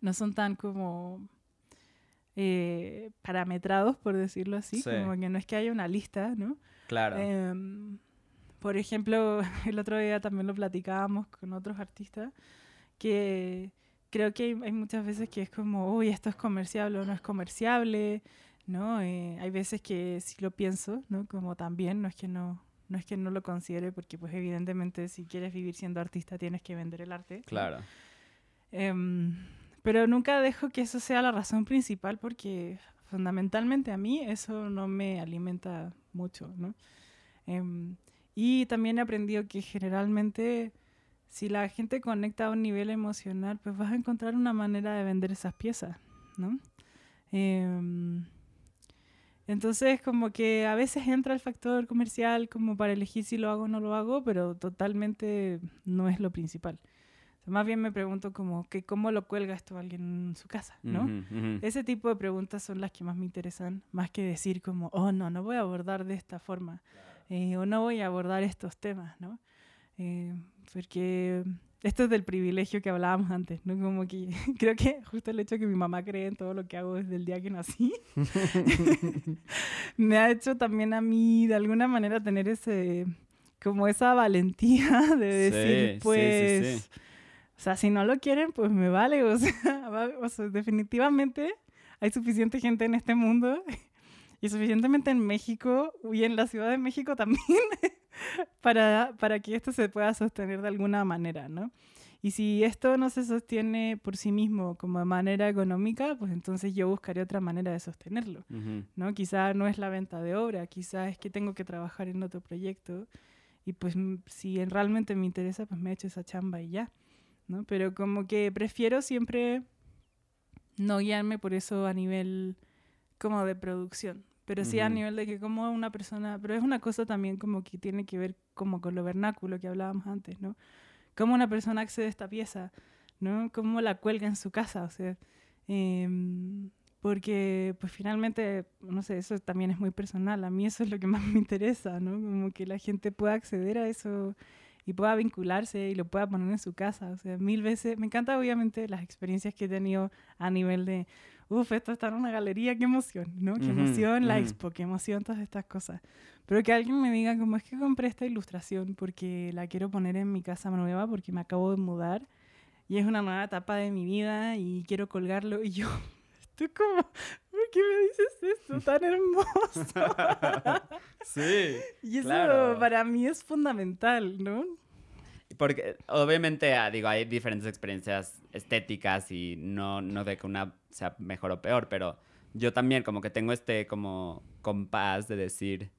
no son tan como eh, parametrados, por decirlo así, como que no es que haya una lista, ¿no? Claro. Em, por ejemplo, el otro día también lo platicábamos con otros artistas, que creo que hay, muchas veces que es como, uy, esto es comerciable o no es comerciable, ¿no? Eh, hay veces que sí lo pienso, ¿no? Como también, no es que no, no es que no lo considere, porque pues evidentemente si quieres vivir siendo artista tienes que vender el arte. Claro. Em, pero nunca dejo que eso sea la razón principal porque fundamentalmente a mí eso no me alimenta mucho, ¿no? Em, y también he aprendido que generalmente si la gente conecta a un nivel emocional, pues vas a encontrar una manera de vender esas piezas, ¿no? Em, entonces, como que a veces entra el factor comercial como para elegir si lo hago o no lo hago, pero totalmente no es lo principal. más bien me pregunto como que cómo lo cuelga esto alguien en su casa, ¿no? Ese tipo de preguntas son las que más me interesan, más que decir como, oh, no, no voy a abordar de esta forma. Eh, o no voy a abordar estos temas, ¿no? Eh, porque esto es del privilegio que hablábamos antes, ¿no? Como que creo que justo el hecho de que mi mamá cree en todo lo que hago desde el día que nací, me ha hecho también a mí de alguna manera tener ese, como esa valentía de decir, pues, o sea, si no lo quieren, pues me vale, o sea definitivamente hay suficiente gente en este mundo y suficientemente en México y en la Ciudad de México también para, para que esto se pueda sostener de alguna manera, ¿no? Y si esto no se sostiene por sí mismo como de manera económica, pues entonces yo buscaré otra manera de sostenerlo, ¿no? Quizá no es la venta de obra, quizá es que tengo que trabajar en otro proyecto y pues si realmente me interesa, pues me he hecho esa chamba y ya, ¿no? Pero como que prefiero siempre no guiarme por eso a nivel como de producción, pero sí a nivel de que como una persona, pero es una cosa también como que tiene que ver como con lo vernáculo que hablábamos antes, ¿no? Cómo una persona accede a esta pieza, ¿no? Cómo la cuelga en su casa, o sea, em, porque pues finalmente, no sé, eso también es muy personal, a mí eso es lo que más me interesa, ¿no? Como que la gente pueda acceder a eso y pueda vincularse y lo pueda poner en su casa, o sea, mil veces, me encanta obviamente las experiencias que he tenido a nivel de uf, esto está en una galería, qué emoción, ¿no? Qué emoción la expo, qué emoción todas estas cosas. Pero que alguien me diga, como es que compré esta ilustración porque la quiero poner en mi casa nueva porque me acabo de mudar y es una nueva etapa de mi vida y quiero colgarlo y yo estoy como, ¿por qué me dices esto tan hermoso? sí. y eso para mí es fundamental, ¿no? Porque obviamente, ah, digo, hay diferentes experiencias estéticas y no, no de que una sea mejor o peor, pero yo también como que tengo este como compás de decir,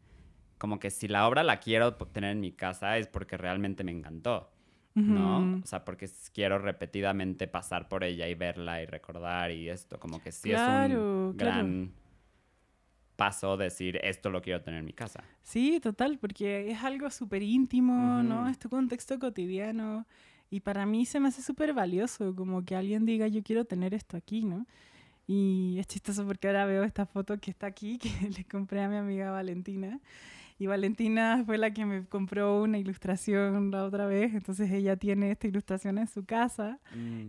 como que si la obra la quiero tener en mi casa es porque realmente me encantó, ¿no? O sea, porque quiero repetidamente pasar por ella y verla y recordar y esto, como que sí es un gran paso decir esto lo quiero tener en mi casa. Sí, total, porque es algo súper íntimo, ¿no? Ujú. Es tu contexto cotidiano. Y para mí se me hace súper valioso, como que alguien diga, yo quiero tener esto aquí, ¿no? Y es chistoso porque ahora veo esta foto que está aquí, que le compré a mi amiga Valentina. Y Valentina fue la que me compró una ilustración la otra vez, entonces ella tiene esta ilustración en su casa.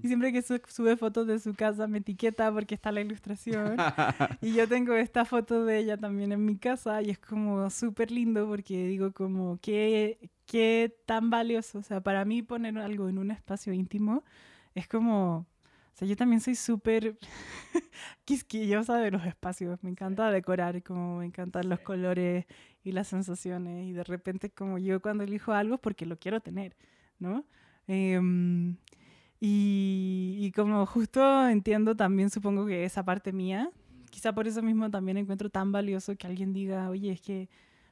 Y siempre que su- sube fotos de su casa me etiqueta porque está la ilustración. Y yo tengo esta foto de ella también en mi casa y es como súper lindo porque digo como qué, qué tan valioso. O sea, para mí poner algo en un espacio íntimo es como... O sea, yo también soy súper quisquillosa de los espacios. Me encanta decorar, como me encantan los colores y las sensaciones. Y de repente como yo cuando elijo algo es porque lo quiero tener, ¿no? Em, y, y como justo entiendo también, supongo que esa parte mía, quizá por eso mismo también encuentro tan valioso que alguien diga, oye, es que,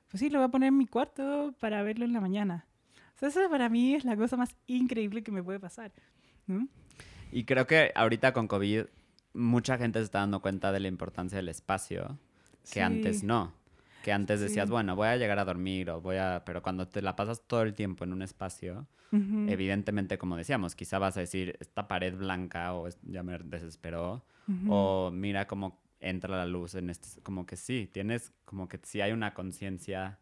pues sí, lo voy a poner en mi cuarto para verlo en la mañana. O sea, eso para mí es la cosa más increíble que me puede pasar, ¿no? Y creo que ahorita con COVID mucha gente se está dando cuenta de la importancia del espacio que Sí. antes no. Que antes decías, Sí. bueno, voy a llegar a dormir o voy a... Pero cuando te la pasas todo el tiempo en un espacio, Ujú, evidentemente, como decíamos, quizá vas a decir, esta pared blanca o ya me desesperó ujú. o mira cómo entra la luz en este... Como que sí, tienes como que sí hay una conciencia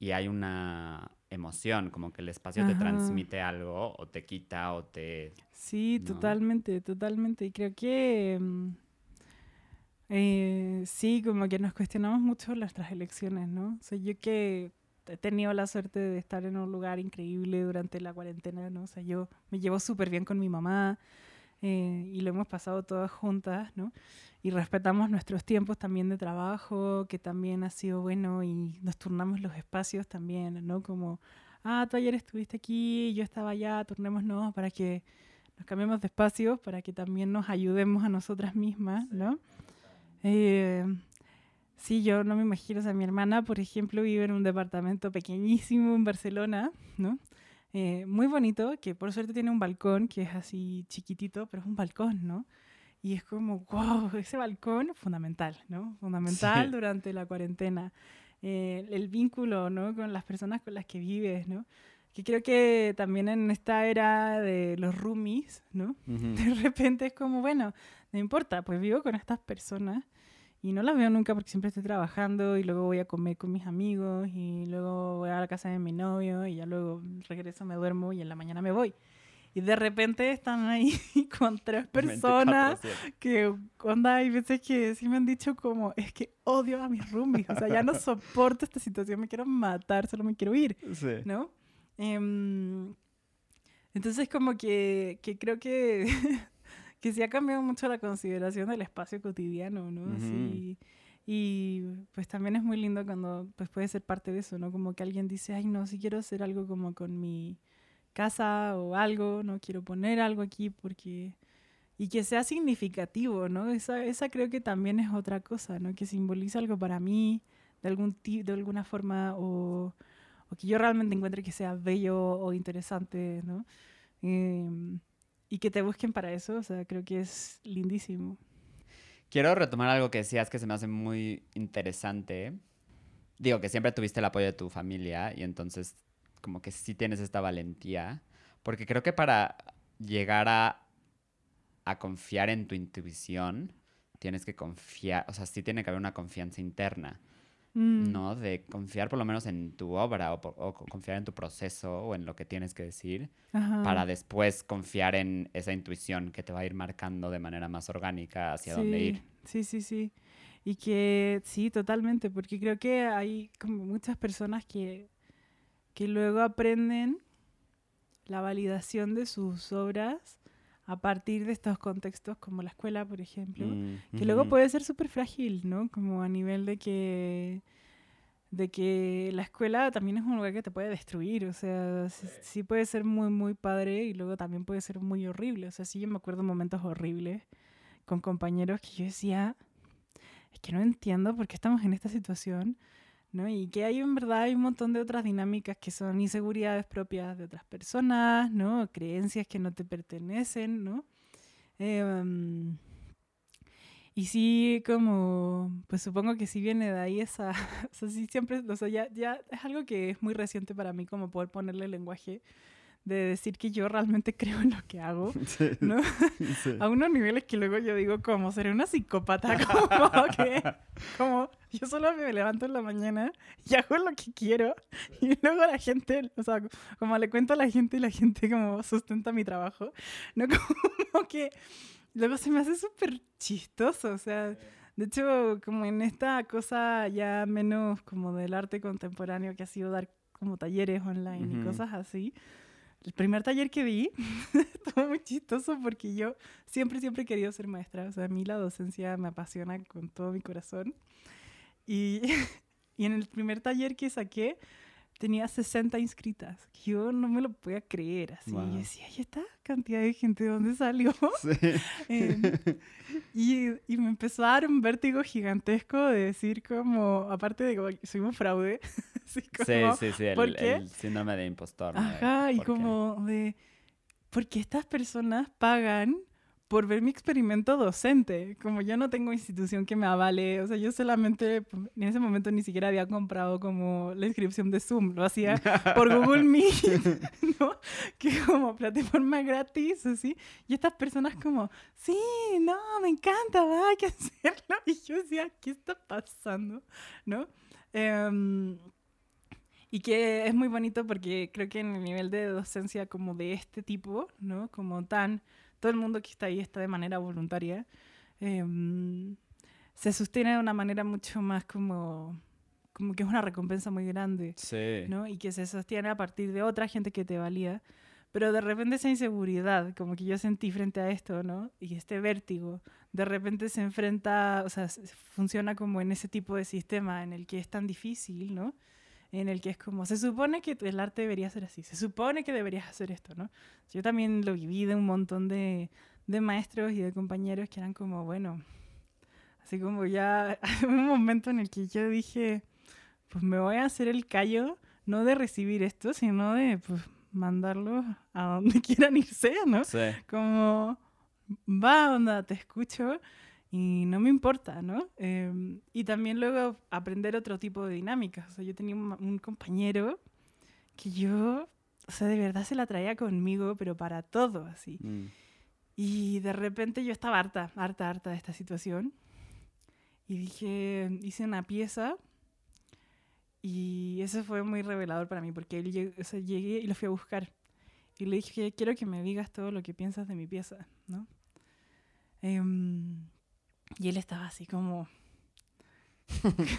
y hay una emoción, como que el espacio te Ajá. transmite algo o te quita o te... Sí, ¿no? totalmente, totalmente. Y creo que mm, eh, sí, como que nos cuestionamos mucho nuestras elecciones, ¿no? O sea, yo que he tenido la suerte de estar en un lugar increíble durante la cuarentena, ¿no? O sea, yo me llevo súper bien con mi mamá eh, y lo hemos pasado todas juntas, ¿no? Y respetamos nuestros tiempos también de trabajo, que también ha sido bueno y nos turnamos los espacios también, ¿no? Como, ah, tú ayer estuviste aquí, yo estaba allá, turnémonos para que nos cambiemos de espacio, para que también nos ayudemos a nosotras mismas, ¿no? Eh, sí, yo no me imagino, o sea, mi hermana, por ejemplo, vive en un departamento pequeñísimo en Barcelona, ¿no? Eh, muy bonito, que por suerte tiene un balcón que es así chiquitito, pero es un balcón, ¿no? Y es como, wow, ese balcón fundamental, ¿no? Fundamental Sí. durante la cuarentena. Eh, el vínculo, ¿no? Con las personas con las que vives, ¿no? Que creo que también en esta era de los roomies, ¿no? De repente es como, bueno, no importa, pues vivo con estas personas y no las veo nunca porque siempre estoy trabajando y luego voy a comer con mis amigos y luego voy a la casa de mi novio y ya luego regreso, me duermo y en la mañana me voy. Y de repente están ahí con tres personas 24/7. que, onda, hay veces que sí me han dicho como, es que odio a mis roomies, o sea, ya no soporto esta situación, me quiero matar, solo me quiero ir. Sí. ¿no? Em, entonces como que, que creo que, que sí ha cambiado mucho la consideración del espacio cotidiano, ¿no? Ujú. Sí, y pues también es muy lindo cuando pues puede ser parte de eso, ¿no? Como que alguien dice, ay, no, si quiero hacer algo como con mi casa o algo, no quiero poner algo aquí porque... Y que sea significativo, ¿no? Esa, esa creo que también es otra cosa, ¿no? Que simboliza algo para mí, de, algún de alguna forma, o, o que yo realmente encuentre que sea bello o interesante, ¿no? Em, y que te busquen para eso, o sea, creo que es lindísimo. Quiero retomar algo que decías que se me hace muy interesante. Digo que siempre tuviste el apoyo de tu familia y entonces como que sí tienes esta valentía. Porque creo que para llegar a, a confiar en tu intuición, tienes que confiar, o sea, sí tiene que haber una confianza interna, Mm, ¿no? De confiar por lo menos en tu obra o, confiar en tu proceso o en lo que tienes que decir ajá. para después confiar en esa intuición que te va a ir marcando de manera más orgánica hacia dónde Sí, ir. Sí, sí, sí. Y que sí, totalmente, porque creo que hay como muchas personas que, que luego aprenden la validación de sus obras a partir de estos contextos como la escuela, por ejemplo, Mm, que luego ujú. puede ser súper frágil, ¿no? Como a nivel de que de que la escuela también es un lugar que te puede destruir, o sea, sí, sí puede ser muy, muy padre y luego también puede ser muy horrible, o sea, sí yo me acuerdo momentos horribles con compañeros que yo decía, es que no entiendo por qué estamos en esta situación, ¿no? Y que hay en verdad hay un montón de otras dinámicas que son inseguridades propias de otras personas, ¿no? Creencias que no te pertenecen, ¿no? Em, Y sí, como, pues supongo que sí viene de ahí esa, o sea, sí siempre, o sea, ya, ya es algo que es muy reciente para mí como poder ponerle lenguaje de decir que yo realmente creo en lo que hago, ¿no? A unos niveles que luego yo digo como, seré una psicópata, como que, como, yo solo me levanto en la mañana y hago lo que quiero. Y luego la gente, o sea, como le cuento a la gente y la gente como sustenta mi trabajo, ¿no? Como que luego se me hace súper chistoso, o sea... De hecho, como en esta cosa ya menos como del arte contemporáneo que ha sido dar como talleres online y cosas así, el primer taller que vi estuvo muy chistoso porque yo siempre, siempre he querido ser maestra. O sea, a mí la docencia me apasiona con todo mi corazón. Y, y en el primer taller que saqué, tenía 60 inscritas. Yo no me lo podía creer. Así. Y decía, ¿y esta cantidad de gente de dónde salió? Em, y, y, me empezó a dar un vértigo gigantesco de decir como, aparte de que soy un fraude. sí, sí, sí, el, el, síndrome de impostor. Ajá, y como de, ¿por qué estas personas pagan por ver mi experimento docente. Como yo no tengo institución que me avale, o sea, yo solamente en ese momento ni siquiera había comprado como la inscripción de Zoom, lo hacía por Google Meet, ¿no? Que como plataforma gratis, así. Y estas personas como, sí, no, me encanta, va, hay que hacerlo. Y yo decía, ¿qué está pasando? ¿No? Em, y que es muy bonito porque creo que en el nivel de docencia como de este tipo, ¿no? Como tan todo el mundo que está ahí está de manera voluntaria, em, se sostiene de una manera mucho más como, como que es una recompensa muy grande, sí. ¿no? Y que se sostiene a partir de otra gente que te valía. Pero de repente esa inseguridad, como que yo sentí frente a esto, ¿no? Y este vértigo, de repente se enfrenta, o sea, funciona como en ese tipo de sistema en el que es tan difícil, ¿no? En el que es como, se supone que el arte debería ser así, se supone que deberías hacer esto, ¿no? Yo también lo viví de un montón de, de maestros y de compañeros que eran como, bueno, así como ya, un momento en el que yo dije, pues me voy a hacer el callo, no de recibir esto, sino de, pues, mandarlo a donde quieran irse, ¿no? Sí. Como, va, onda, te escucho y no me importa, ¿no? Em, y también luego aprender otro tipo de dinámicas. O sea, yo tenía un, compañero que yo, o sea, de verdad se la traía conmigo, pero para todo, así. Mm. Y de repente yo estaba harta, harta, harta de esta situación. Y dije, hice una pieza y eso fue muy revelador para mí porque él o sea, llegué y lo fui a buscar. Y le dije, quiero que me digas todo lo que piensas de mi pieza, ¿no? Um, y él estaba así como...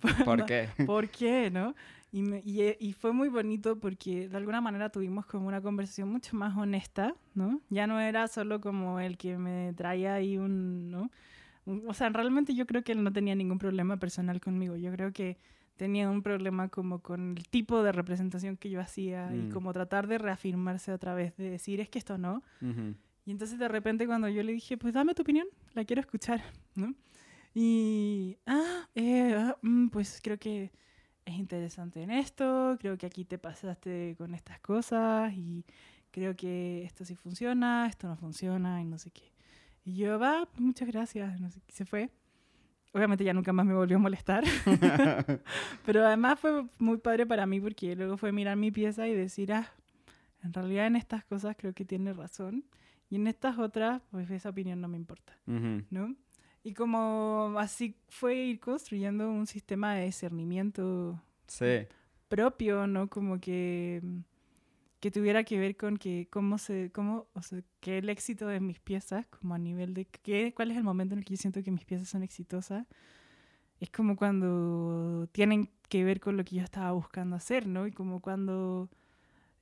¿Por qué? ¿Por qué, no? Y, y, y, fue muy bonito porque de alguna manera tuvimos como una conversación mucho más honesta, ¿no? Ya no era solo como el que me traía ahí un, ¿no? o sea, realmente yo creo que él no tenía ningún problema personal conmigo. Yo creo que tenía un problema como con el tipo de representación que yo hacía y mm. como tratar de reafirmarse otra vez, de decir, es que esto no. Y entonces de repente cuando yo le dije, pues dame tu opinión, la quiero escuchar, ¿no? Y, ah, eh, ah mm, pues creo que es interesante en esto, creo que aquí te pasaste con estas cosas y creo que esto sí funciona, esto no funciona y no sé qué. Y yo, va, pues muchas gracias, no sé qué, se fue. Obviamente ya nunca más me volvió a molestar, pero además fue muy padre para mí porque luego fue mirar mi pieza y decir, ah, en realidad en estas cosas creo que tiene razón y en estas otras, pues esa opinión no me importa, ¿no? Y como así fue ir construyendo un sistema de discernimiento propio, ¿no? Como que, que tuviera que ver con que cómo se, cómo, o sea, que el éxito de mis piezas, como a nivel de qué, cuál es el momento en el que yo siento que mis piezas son exitosas, es como cuando tienen que ver con lo que yo estaba buscando hacer, ¿no? Y como cuando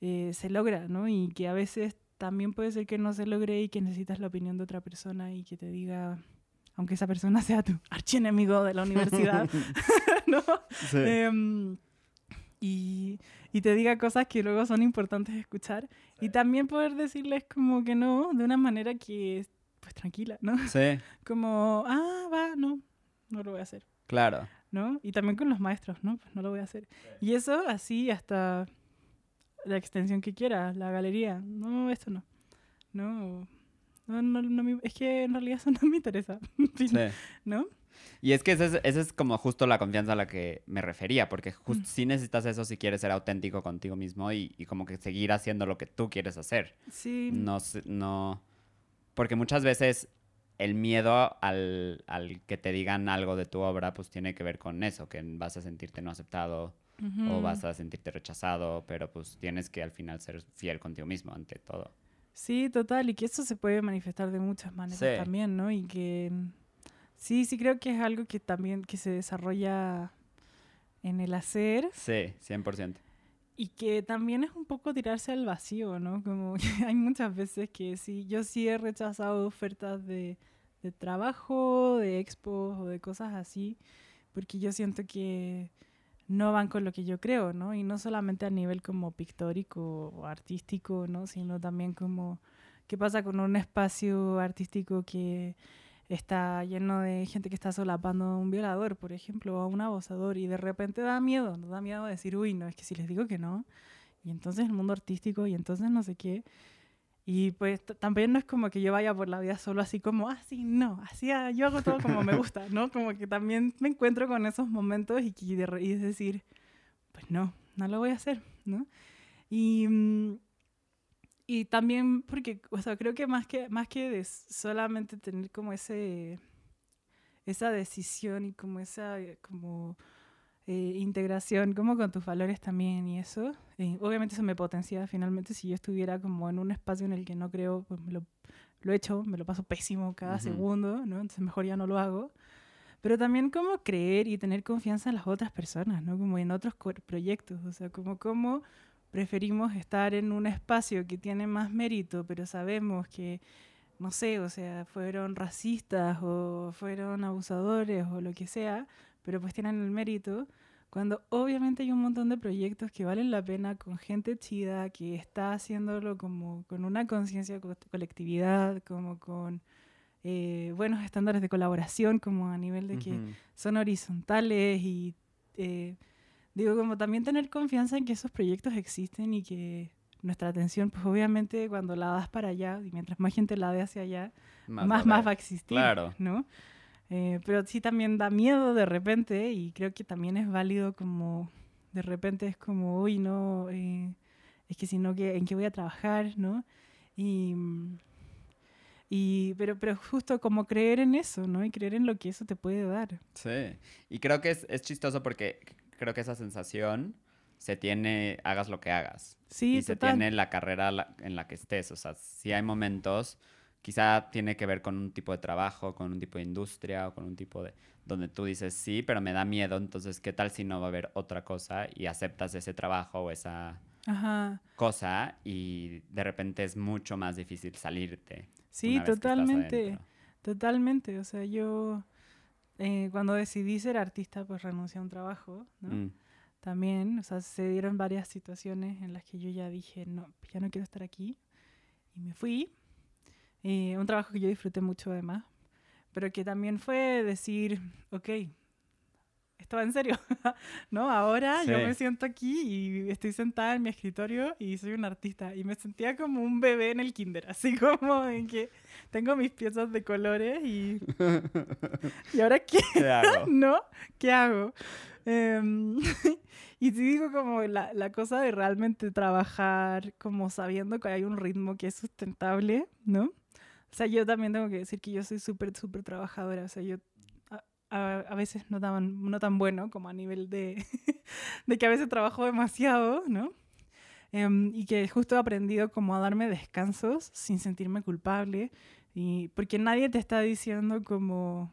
eh, se logra, ¿no? Y que a veces también puede ser que no se logre y que necesitas la opinión de otra persona y que te diga, aunque esa persona sea tu archienemigo de la universidad, ¿no? Em, y, y, te diga cosas que luego son importantes escuchar. Y también poder decirles como que no, de una manera que, pues tranquila, ¿no? Sí. Como, ah, va, no, no lo voy a hacer. Claro. ¿No? Y también con los maestros, ¿no? Pues no lo voy a hacer. Y eso así hasta la extensión que quiera, la galería. No, esto no. No. No, no, no me- es que en realidad eso no me interesa. Sí. ¿No? Y es que esa es, esa es como justo la confianza a la que me refería, porque justo Mm. sí necesitas eso si quieres ser auténtico contigo mismo y, y como que seguir haciendo lo que tú quieres hacer. Sí. No, no, porque muchas veces el miedo al, al que te digan algo de tu obra, pues tiene que ver con eso, que vas a sentirte no aceptado o Ujú. vas a sentirte rechazado, pero pues tienes que al final ser fiel contigo mismo ante todo. Sí, total, y que eso se puede manifestar de muchas maneras Sí. también, ¿no? Y que sí, sí creo que es algo que también que se desarrolla en el hacer Sí, 100%. y que también es un poco tirarse al vacío, ¿no? Como que hay muchas veces que sí, yo sí he rechazado ofertas de, de trabajo, de expos o de cosas así, porque yo siento que no van con lo que yo creo, ¿no? Y no solamente a nivel como pictórico o artístico, ¿no? Sino también como qué pasa con un espacio artístico que está lleno de gente que está solapando a un violador, por ejemplo, o a un abusador, y de repente da miedo, nos da miedo decir, uy, no, es que si les digo que no, y entonces el mundo artístico, y entonces no sé qué. Y pues también no es como que yo vaya por la vida solo así como, ah, sí, no, así, ah, yo hago todo como me gusta, ¿no? Como que también me encuentro con esos momentos y, que de y es decir, pues no, no lo voy a hacer, ¿no? Y, mm, y también porque, o sea, creo que más que, más que de solamente tener como ese, esa decisión y como esa, como eh, integración como con tus valores también y eso. eh, obviamente eso me potencia finalmente si yo estuviera como en un espacio en el que no creo, pues me lo, lo he hecho, me lo paso pésimo cada Ujú. segundo, ¿no? Entonces mejor ya no lo hago. Pero también como creer y tener confianza en las otras personas, ¿no? Como en otros proyectos, o sea, como cómo preferimos estar en un espacio que tiene más mérito, pero sabemos que, no sé, o sea, fueron racistas o fueron abusadores o lo que sea, pero pues tienen el mérito, cuando obviamente hay un montón de proyectos que valen la pena con gente chida, que está haciéndolo como con una conciencia co- colectividad, como con eh, buenos estándares de colaboración, como a nivel de que Ujú. son horizontales y eh, digo como también tener confianza en que esos proyectos existen y que nuestra atención pues obviamente cuando la das para allá y mientras más gente la dé hacia allá más más, haber. va a existir Claro. no Eh, pero sí también da miedo de repente y creo que también es válido como de repente es como uy no eh, es que si no en qué voy a trabajar no y mm, y pero pero justo como creer en eso no y creer en lo que eso te puede dar Sí, y creo que es, es chistoso porque creo que esa sensación se tiene, hagas lo que hagas. sí y se total tiene la carrera en la que estés. O sea, si hay momentos, quizá tiene que ver con un tipo de trabajo, con un tipo de industria o con un tipo de... donde tú dices, sí, pero me da miedo, entonces, ¿qué tal si no va a haber otra cosa y aceptas ese trabajo o esa ajá cosa y de repente es mucho más difícil salirte? sí totalmente totalmente o sea yo eh, cuando decidí ser artista pues renuncié a un trabajo ¿no? Mm, también, o sea, se dieron varias situaciones en las que yo ya dije, no, ya no quiero estar aquí. Y me fui. Eh, un trabajo que yo disfruté mucho además, pero que también fue decir, ok, esto va en serio, ¿no? Ahora yo me siento aquí y estoy sentada en mi escritorio y soy un artista. Y me sentía como un bebé en el kinder, así como en que tengo mis piezas de colores y... ¿Y ahora qué? ¿Qué hago? ¿no? ¿Qué hago? Em, y sí digo como la, la cosa de realmente trabajar como sabiendo que hay un ritmo que es sustentable, ¿no? O sea, yo también tengo que decir que yo soy súper, súper trabajadora. O sea, yo a, a- a veces no tan, no tan bueno como a nivel de, de que a veces trabajo demasiado, ¿no? Em, y que justo he aprendido como a darme descansos sin sentirme culpable. Y porque nadie te está diciendo como,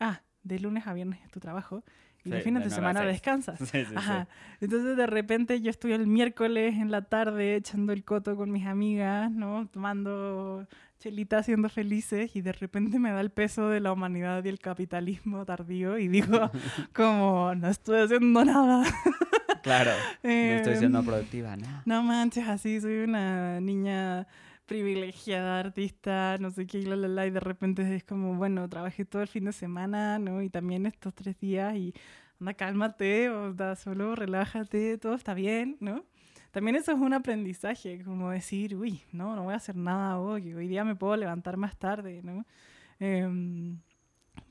ah, de lunes a viernes es tu trabajo y Sí, los fines de de, semana descansas. Sí, sí. Ajá. Entonces de repente yo estoy el miércoles en la tarde echando el coto con mis amigas, ¿no? Tomando chelita, siendo felices y de repente me da el peso de la humanidad y el capitalismo tardío y digo como no estoy haciendo nada. Claro, no estoy siendo Em, productiva, ¿no? no manches, así soy una niña privilegiada, artista, no sé qué, y la, la, la, y de repente es como, bueno, trabajé todo el fin de semana, ¿no? Y también estos tres días y anda, cálmate, o da solo relájate, todo está bien, ¿no? También eso es un aprendizaje, como decir, uy, no, no voy a hacer nada hoy, hoy día me puedo levantar más tarde, ¿no? Em,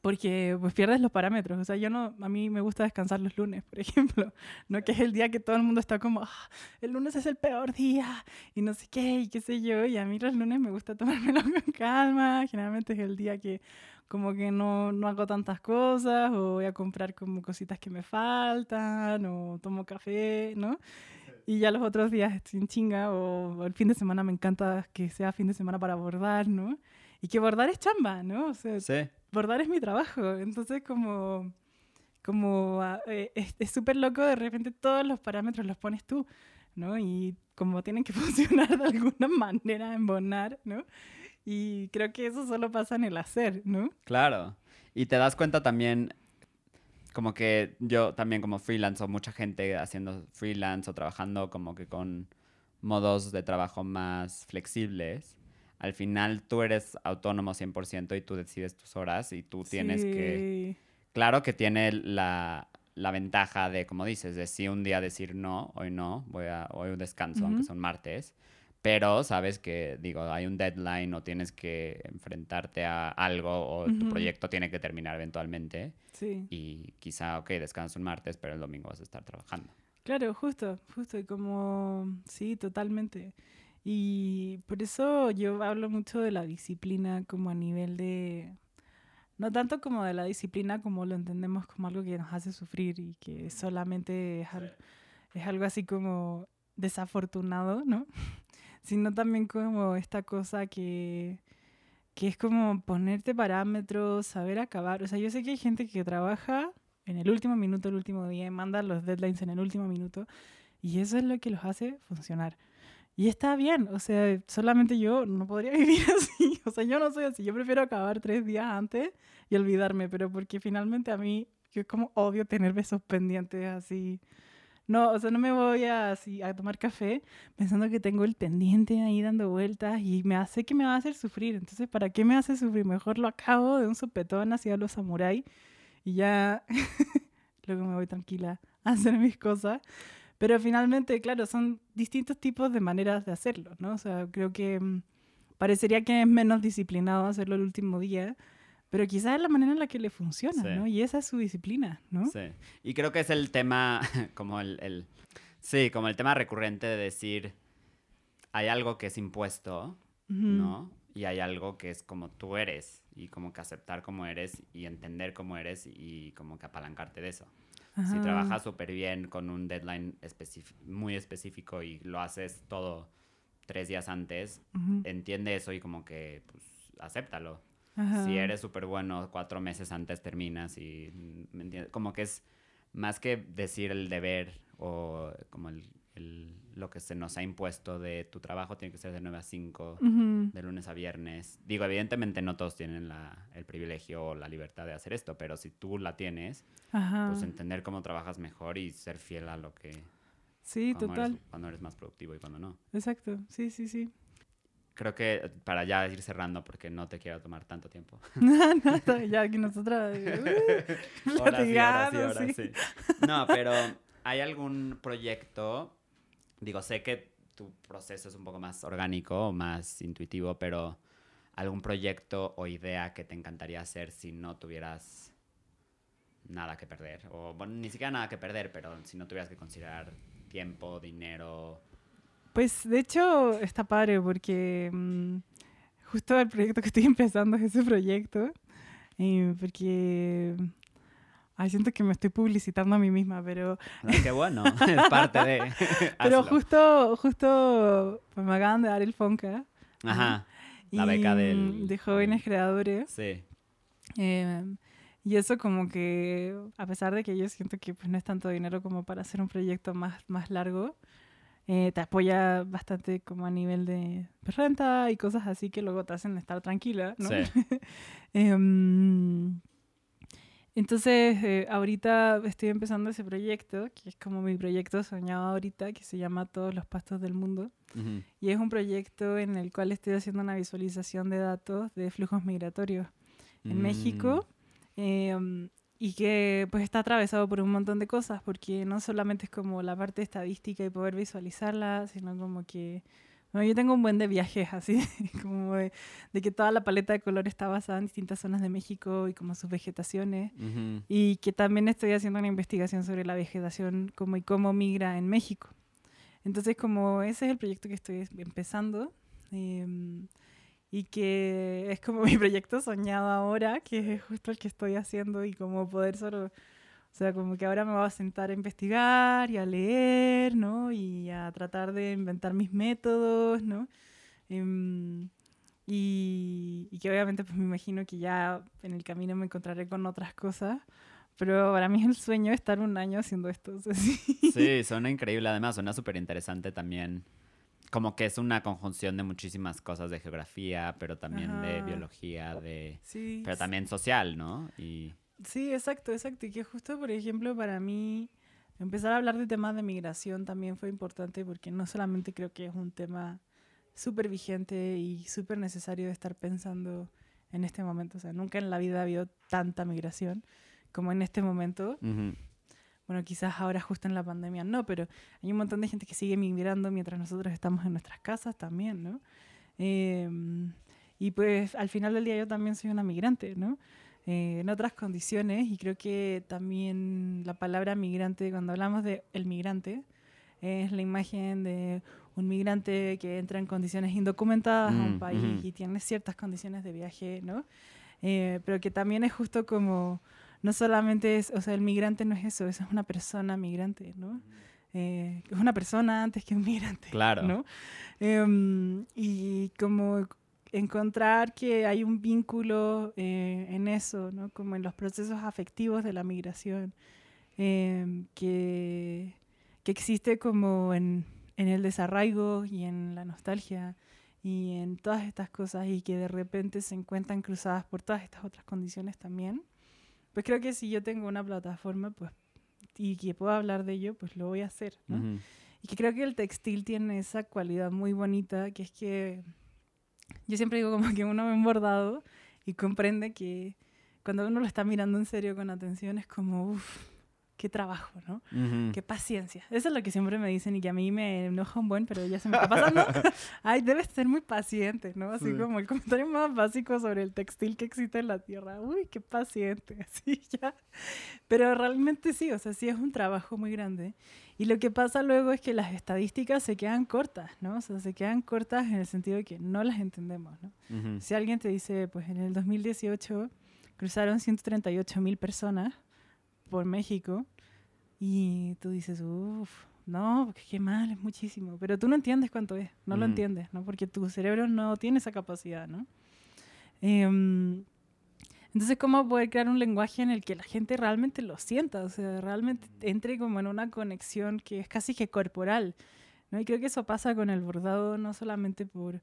porque pues pierdes los parámetros. O sea, yo no, a mí me gusta descansar los lunes, por ejemplo, no que es el día que todo el mundo está como, ah, el lunes es el peor día y no sé qué y qué sé yo. Y a mí los lunes me gusta tomármelo con calma. Generalmente es el día que como que no, no hago tantas cosas o voy a comprar como cositas que me faltan o tomo café, ¿no? Y ya los otros días sin chinga o el fin de semana me encanta que sea fin de semana para bordar, ¿no? Y que bordar es chamba, ¿no? O sea, Sí. bordar es mi trabajo. Entonces, como, como ah, eh, es súper loco, de repente todos los parámetros los pones tú, ¿no? Y como tienen que funcionar de alguna manera en Bonar, ¿no? Y creo que eso solo pasa en el hacer, ¿no? Claro. Y te das cuenta también, como que yo también como freelance o mucha gente haciendo freelance o trabajando como que con modos de trabajo más flexibles, al final tú eres autónomo 100% y tú decides tus horas y tú tienes que... Claro que tiene la, la ventaja de, como dices, de si un día decir no, hoy no, voy a, hoy un descanso, aunque son martes. Pero sabes que, digo, hay un deadline o tienes que enfrentarte a algo o tu Ujú. proyecto tiene que terminar eventualmente. Sí. Y quizá, ok, descanso un martes, pero el domingo vas a estar trabajando. Claro, justo, justo, y como, sí, totalmente. Y por eso yo hablo mucho de la disciplina como a nivel de, no tanto como de la disciplina como lo entendemos como algo que nos hace sufrir y que solamente es, al- es algo así como desafortunado, ¿no? Sino también como esta cosa que, que es como ponerte parámetros, saber acabar. O sea, yo sé que hay gente que trabaja en el último minuto, el último día, y manda los deadlines en el último minuto, y eso es lo que los hace funcionar. Y está bien, o sea, solamente yo no podría vivir así, o sea, yo no soy así, yo prefiero acabar tres días antes y olvidarme, pero porque finalmente a mí, yo es como odio tener besos pendientes así. No, o sea, no me voy a, así, a tomar café pensando que tengo el pendiente ahí dando vueltas y me hace que me va a hacer sufrir. Entonces, ¿para qué me hace sufrir? Mejor lo acabo de un sopetón hacia los samuráis y ya luego me voy tranquila a hacer mis cosas. Pero finalmente, claro, son distintos tipos de maneras de hacerlo, ¿no? O sea, creo que mm, parecería que es menos disciplinado hacerlo el último día, pero quizás es la manera en la que le funciona, Sí. ¿no? Y esa es su disciplina, ¿no? Sí. Y creo que es el tema, como el, el- Sí, como el tema recurrente de decir, hay algo que es impuesto. ¿no? Y hay algo que es como tú eres y como que aceptar cómo eres y entender cómo eres y como que apalancarte de eso. Si trabajas súper bien con un deadline muy específico y lo haces todo tres días antes, entiende eso y como que pues acéptalo. Ajá. Si eres súper bueno, cuatro meses antes terminas y mm, ¿me entiendes? como que es más que decir el deber o como el, el- lo que se nos ha impuesto de tu trabajo tiene que ser de 9 a 5 Ujú. de lunes a viernes. Digo, evidentemente no todos tienen la- el privilegio o la libertad de hacer esto, pero si tú la tienes, Ajá. pues entender cómo trabajas mejor y ser fiel a lo que... sí, total. Eres, cuando eres más productivo y cuando no. Exacto. Sí, sí, sí. Creo que para ya ir cerrando, porque no te quiero tomar tanto tiempo. no, no, ya que nosotras uh, Horas y horas y horas, sí. sí. No, pero ¿hay algún proyecto? Digo, sé que tu proceso es un poco más orgánico, más intuitivo, pero algún proyecto o idea que te encantaría hacer si no tuvieras nada que perder. O bueno, ni siquiera nada que perder, pero si no tuvieras que considerar tiempo, dinero. Pues de hecho está padre porque mm, justo el proyecto que estoy empezando es ese proyecto. eh, porque ay, siento que me estoy publicitando a mí misma, pero, No, qué bueno, es parte de. pero justo, justo pues, me acaban de dar el Fonca. Ajá, La y, beca mm, del- de jóvenes creadores. sí. Eh, y eso como que, a pesar de que yo siento que pues, no es tanto dinero como para hacer un proyecto más, más largo, eh, te apoya bastante como a nivel de renta y cosas así que luego te hacen estar tranquila, ¿no? Sí. Em, entonces, eh, ahorita estoy empezando ese proyecto, que es como mi proyecto soñado ahorita, que se llama Todos los pastos del mundo. Ujú. Y es un proyecto en el cual estoy haciendo una visualización de datos de flujos migratorios en Mm. México. eh, y que pues está atravesado por un montón de cosas, porque no solamente es como la parte estadística y poder visualizarla, sino como que bueno, yo tengo un buen de viajes así, como de, que toda la paleta de color está basada en distintas zonas de México y como sus vegetaciones. Y que también estoy haciendo una investigación sobre la vegetación como y cómo migra en México. Entonces, como ese es el proyecto que estoy empezando. Em, y que es como mi proyecto soñado ahora, que es justo el que estoy haciendo y como poder solo o sea, como que ahora me voy a sentar a investigar y a leer, ¿no? Y a tratar de inventar mis métodos, ¿no? Em, y, que obviamente pues me imagino que ya en el camino me encontraré con otras cosas. Pero para mí es el sueño estar un año haciendo esto. sí. suena increíble. Además, suena súper interesante también. Como que es una conjunción de muchísimas cosas de geografía, pero también de biología, de... Sí, pero también social, ¿no? Y... Sí, exacto, exacto. Y que justo, por ejemplo, para mí empezar a hablar de temas de migración también fue importante porque no solamente creo que es un tema súper vigente y súper necesario de estar pensando en este momento. O sea, nunca en la vida ha habido tanta migración como en este momento. Bueno, quizás ahora justo en la pandemia no, pero hay un montón de gente que sigue migrando mientras nosotros estamos en nuestras casas también, ¿no? Em, y pues al final del día yo también soy una migrante, ¿no? Eh, en otras condiciones y creo que también la palabra migrante, cuando hablamos de el migrante, es la imagen de un migrante que entra en condiciones indocumentadas a un mm, país y tiene ciertas condiciones de viaje, ¿no? Eh, pero que también es justo como, no solamente es, o sea, el migrante no es eso, es una persona migrante, ¿no? Eh, es una persona antes que un migrante, claro. ¿no? Em, y como encontrar que hay un vínculo eh, en eso, ¿no? como en los procesos afectivos de la migración, em, que, que, existe como en, en, el desarraigo y en la nostalgia y en todas estas cosas y que de repente se encuentran cruzadas por todas estas otras condiciones también. Pues creo que si yo tengo una plataforma pues, y que puedo hablar de ello, pues lo voy a hacer. ¿no? Y que creo que el textil tiene esa cualidad muy bonita, que es que yo siempre digo como que uno ve un bordado y comprende que cuando uno lo está mirando en serio con atención es como, uff, qué trabajo, ¿no? Qué paciencia. Eso es lo que siempre me dicen y que a mí me enoja un buen, pero ya se me está pasando. Ay, debes ser muy paciente, ¿no? Así como el comentario más básico sobre el textil que existe en la Tierra. Uy, qué paciente, así ya. Pero realmente sí, o sea, sí es un trabajo muy grande. Y lo que pasa luego es que las estadísticas se quedan cortas, ¿no? O sea, se quedan cortas en el sentido de que no las entendemos, ¿no? Si alguien te dice, pues en el 2018 cruzaron 138 mil personas por México y tú dices, uff, no, qué mal, es muchísimo. Pero tú no entiendes cuánto es, no lo entiendes, ¿no? Porque tu cerebro no tiene esa capacidad, ¿no? Em, entonces, ¿cómo poder crear un lenguaje en el que la gente realmente lo sienta? O sea, realmente entre como en una conexión que es casi que corporal, ¿no? Y creo que eso pasa con el bordado no solamente por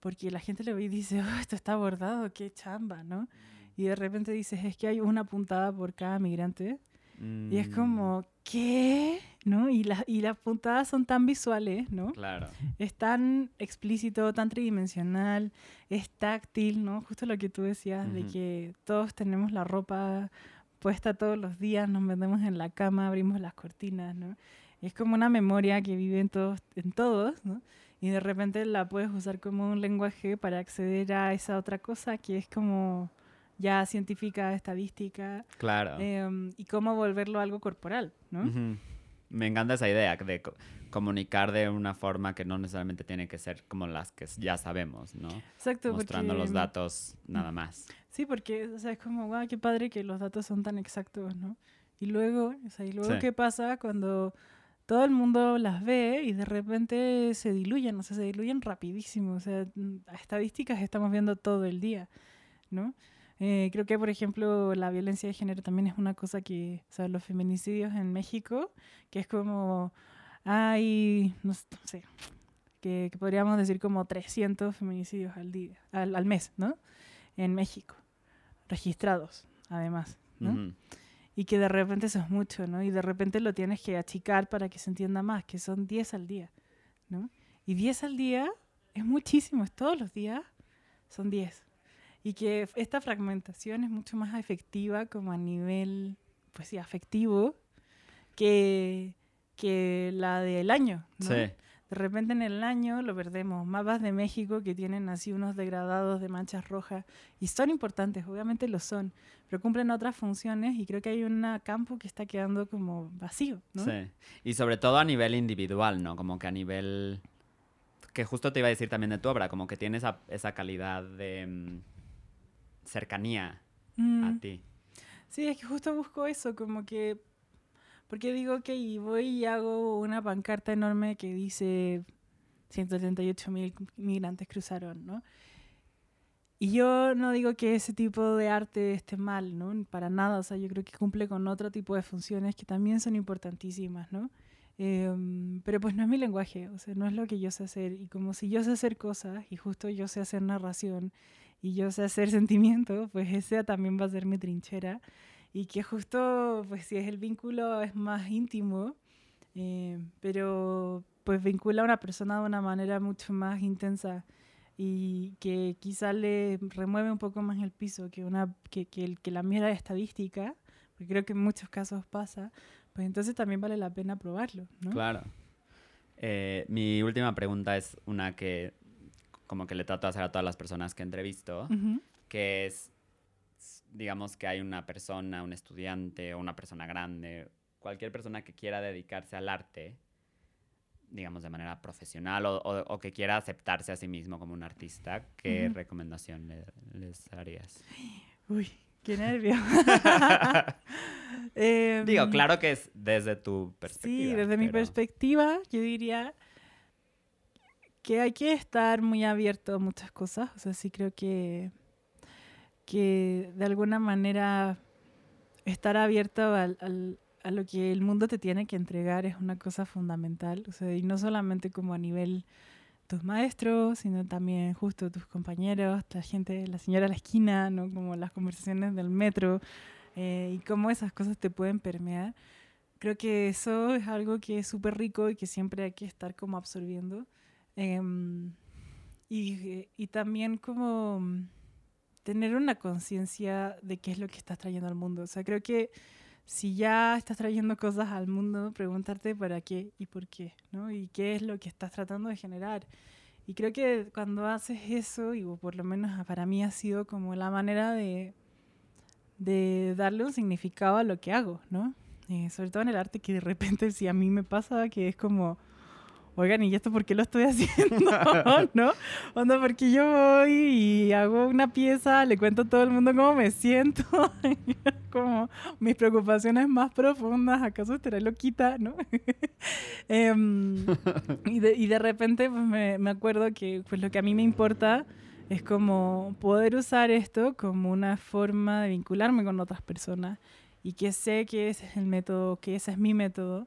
porque la gente le ve y dice, oh, esto está bordado, qué chamba, ¿no? Y de repente dices, es que hay una puntada por cada migrante. Y es como, ¿qué? ¿No? Y, y las puntadas son tan visuales, ¿no? Claro. Es tan explícito, tan tridimensional, es táctil, ¿no? Justo lo que tú decías, de que todos tenemos la ropa puesta todos los días, nos metemos en la cama, abrimos las cortinas, ¿no? es como una memoria que vive en todos, en todos, ¿no? Y de repente la puedes usar como un lenguaje para acceder a esa otra cosa que es como ya científica, estadística. Claro. Em, y cómo volverlo algo corporal, ¿no? Me encanta esa idea de comunicar de una forma que no necesariamente tiene que ser como las que ya sabemos, ¿no? Exacto. Mostrando los datos nada más. Sí, porque, o sea, es como, wow, qué padre que los datos son tan exactos, ¿no? Y luego, o sea, y luego qué pasa cuando todo el mundo las ve y de repente se diluyen, o sea, se diluyen rapidísimo. O sea, estadísticas estamos viendo todo el día, ¿no? Eh, creo que, por ejemplo, la violencia de género también es una cosa que, o sea, los feminicidios en México, que es como, hay, no sé, que, podríamos decir como 300 feminicidios al día, al, al, mes, ¿no? En México, registrados, además, ¿no? Y que de repente eso es mucho, ¿no? Y de repente lo tienes que achicar para que se entienda más, que son 10 al día, ¿no? Y 10 al día es muchísimo, es todos los días, son 10. Y que esta fragmentación es mucho más efectiva como a nivel, pues sí, afectivo que, que la del año. ¿no? Sí. De repente en el año lo perdemos. Mapas de México que tienen así unos degradados de manchas rojas y son importantes, obviamente lo son, pero cumplen otras funciones y creo que hay un campo que está quedando como vacío, ¿no? Sí. Y sobre todo a nivel individual, ¿no? Como que a nivel... Que justo te iba a decir también de tu obra, como que tiene esa, esa calidad de mm, cercanía a Mm. ti. Sí, es que justo busco eso, como que... Porque digo que voy y hago una pancarta enorme que dice 138 mil migrantes cruzaron, ¿no? Y yo no digo que ese tipo de arte esté mal, ¿no? Para nada, o sea, yo creo que cumple con otro tipo de funciones que también son importantísimas, ¿no? Em, pero pues no es mi lenguaje, o sea, no es lo que yo sé hacer. Y como si yo sé hacer cosas y justo yo sé hacer narración y yo sé hacer sentimiento, pues esa también va a ser mi trinchera. Y que justo, pues si es el vínculo, es más íntimo, eh, pero pues vincula a una persona de una manera mucho más intensa y que quizá le remueve un poco más el piso que, una, que, que, que la mera estadística, porque creo que en muchos casos pasa, pues entonces también vale la pena probarlo, ¿no? Claro. Eh, mi última pregunta es una que como que le trato de hacer a todas las personas que entrevisto, que es, digamos que hay una persona, un estudiante o una persona grande, cualquier persona que quiera dedicarse al arte, digamos de manera profesional o, o- o que quiera aceptarse a sí mismo como un artista, ¿qué Ujú. recomendación le- les harías? Uy, qué nervio. Em, Digo, claro que es desde tu perspectiva. Sí, desde mi perspectiva, yo diría que hay que estar muy abierto a muchas cosas. O sea, sí creo que, que de alguna manera estar abierto al- al- a lo que el mundo te tiene que entregar es una cosa fundamental. O sea, y no solamente como a nivel tus maestros, sino también justo tus compañeros, la gente, la señora a la esquina, ¿no? Como las conversaciones del metro eh, y cómo esas cosas te pueden permear. Creo que eso es algo que es súper rico y que siempre hay que estar como absorbiendo. Em, y, y también como tener una conciencia de qué es lo que estás trayendo al mundo. O sea, creo que si ya estás trayendo cosas al mundo, preguntarte para qué y por qué, ¿no? Y qué es lo que estás tratando de generar. Y creo que cuando haces eso, y por lo menos para mí ha sido como la manera de, de darle un significado a lo que hago, ¿no? Eh, sobre todo en el arte que de repente si a mí me pasa que es como, oigan, ¿y esto por qué lo estoy haciendo? ¿No? Onda, porque yo voy y hago una pieza, le cuento a todo el mundo cómo me siento, como mis preocupaciones más profundas, ¿acaso estaré loquita? ¿No? Em, y, de, y de repente pues, me, me acuerdo que pues, lo que a mí me importa es como poder usar esto como una forma de vincularme con otras personas y que sé que ese es el método, que ese es mi método.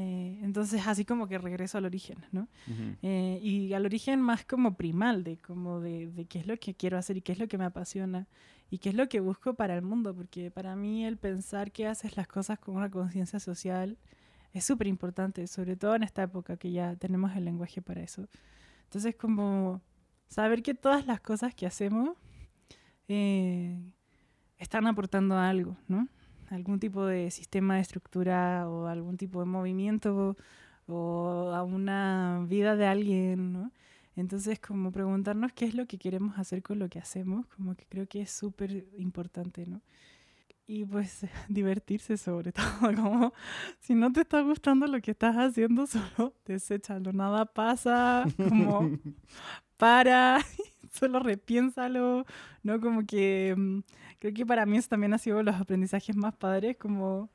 Eh, entonces así como que regreso al origen, ¿no? Ujú. Eh, y al origen más como primal, de como de, de qué es lo que quiero hacer y qué es lo que me apasiona y qué es lo que busco para el mundo, porque para mí el pensar que haces las cosas con una conciencia social es súper importante, sobre todo en esta época que ya tenemos el lenguaje para eso. Entonces como saber que todas las cosas que hacemos eh, están aportando algo, ¿no? Algún tipo de sistema de estructura o algún tipo de movimiento o a una vida de alguien, ¿no? Entonces, como preguntarnos qué es lo que queremos hacer con lo que hacemos, como que creo que es súper importante, ¿no? Y pues divertirse sobre todo, como si no te está gustando lo que estás haciendo, solo deséchalo, nada pasa, como para, solo repiénsalo, ¿no? Como que mm, creo que para mí eso también ha sido los aprendizajes más padres, como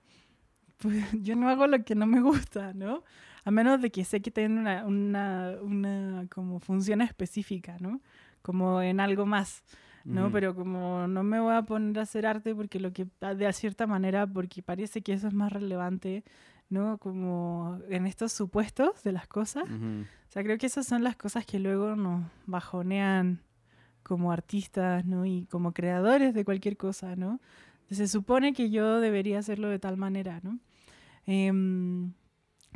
pues yo no hago lo que no me gusta, ¿no? A menos de que sé que tiene una, una, una como función específica, ¿no? Como en algo más, ¿no? Ujú. Pero como no me voy a poner a hacer arte porque lo que, de cierta manera, porque parece que eso es más relevante, ¿no? Como en estos supuestos de las cosas. Ujú. O sea, creo que esas son las cosas que luego nos bajonean como artistas, ¿no? Y como creadores de cualquier cosa, ¿no? Se supone que yo debería hacerlo de tal manera, ¿no? Em,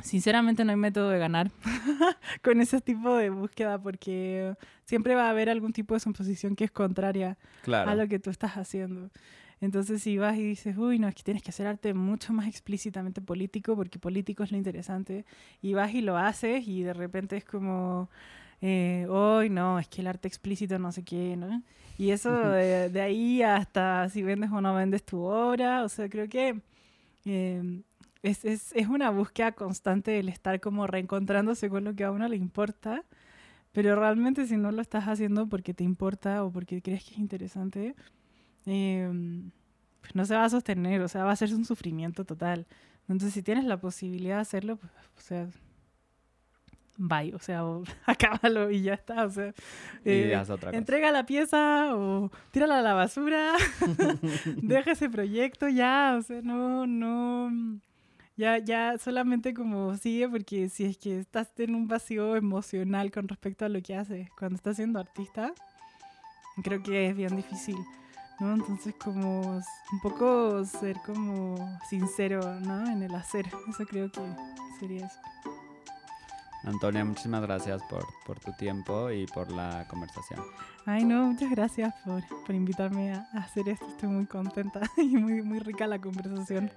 sinceramente no hay método de ganar con ese tipo de búsqueda porque siempre va a haber algún tipo de suposición que es contraria Claro. a lo que tú estás haciendo. Entonces, si vas y dices, uy, no, es que tienes que hacer arte mucho más explícitamente político, porque político es lo interesante, y vas y lo haces, y de repente es como, eh, uy, no, es que el arte explícito no sé qué, ¿no? Y eso de, de ahí hasta si vendes o no vendes tu obra, o sea, creo que eh, es, es, es una búsqueda constante el estar como reencontrándose con lo que a uno le importa. Pero realmente si no lo estás haciendo porque te importa o porque crees que es interesante, eh, pues no se va a sostener, o sea, va a ser un sufrimiento total. Entonces, si tienes la posibilidad de hacerlo, pues, o sea, bye, o sea, o acábalo y ya está, o sea, y eh, haz otra cosa. entrega la pieza o tírala a la basura, deja ese proyecto ya, o sea, no, no, ya, ya solamente como sigue porque si es que estás en un vacío emocional con respecto a lo que haces cuando estás siendo artista, creo que es bien difícil, ¿no? Entonces como un poco ser como sincero, ¿no? En el hacer, eso creo que sería eso. Antonia, muchísimas gracias por, por tu tiempo y por la conversación. Ay, no, muchas gracias por, por invitarme a, hacer esto. Estoy muy contenta y muy, muy rica la conversación.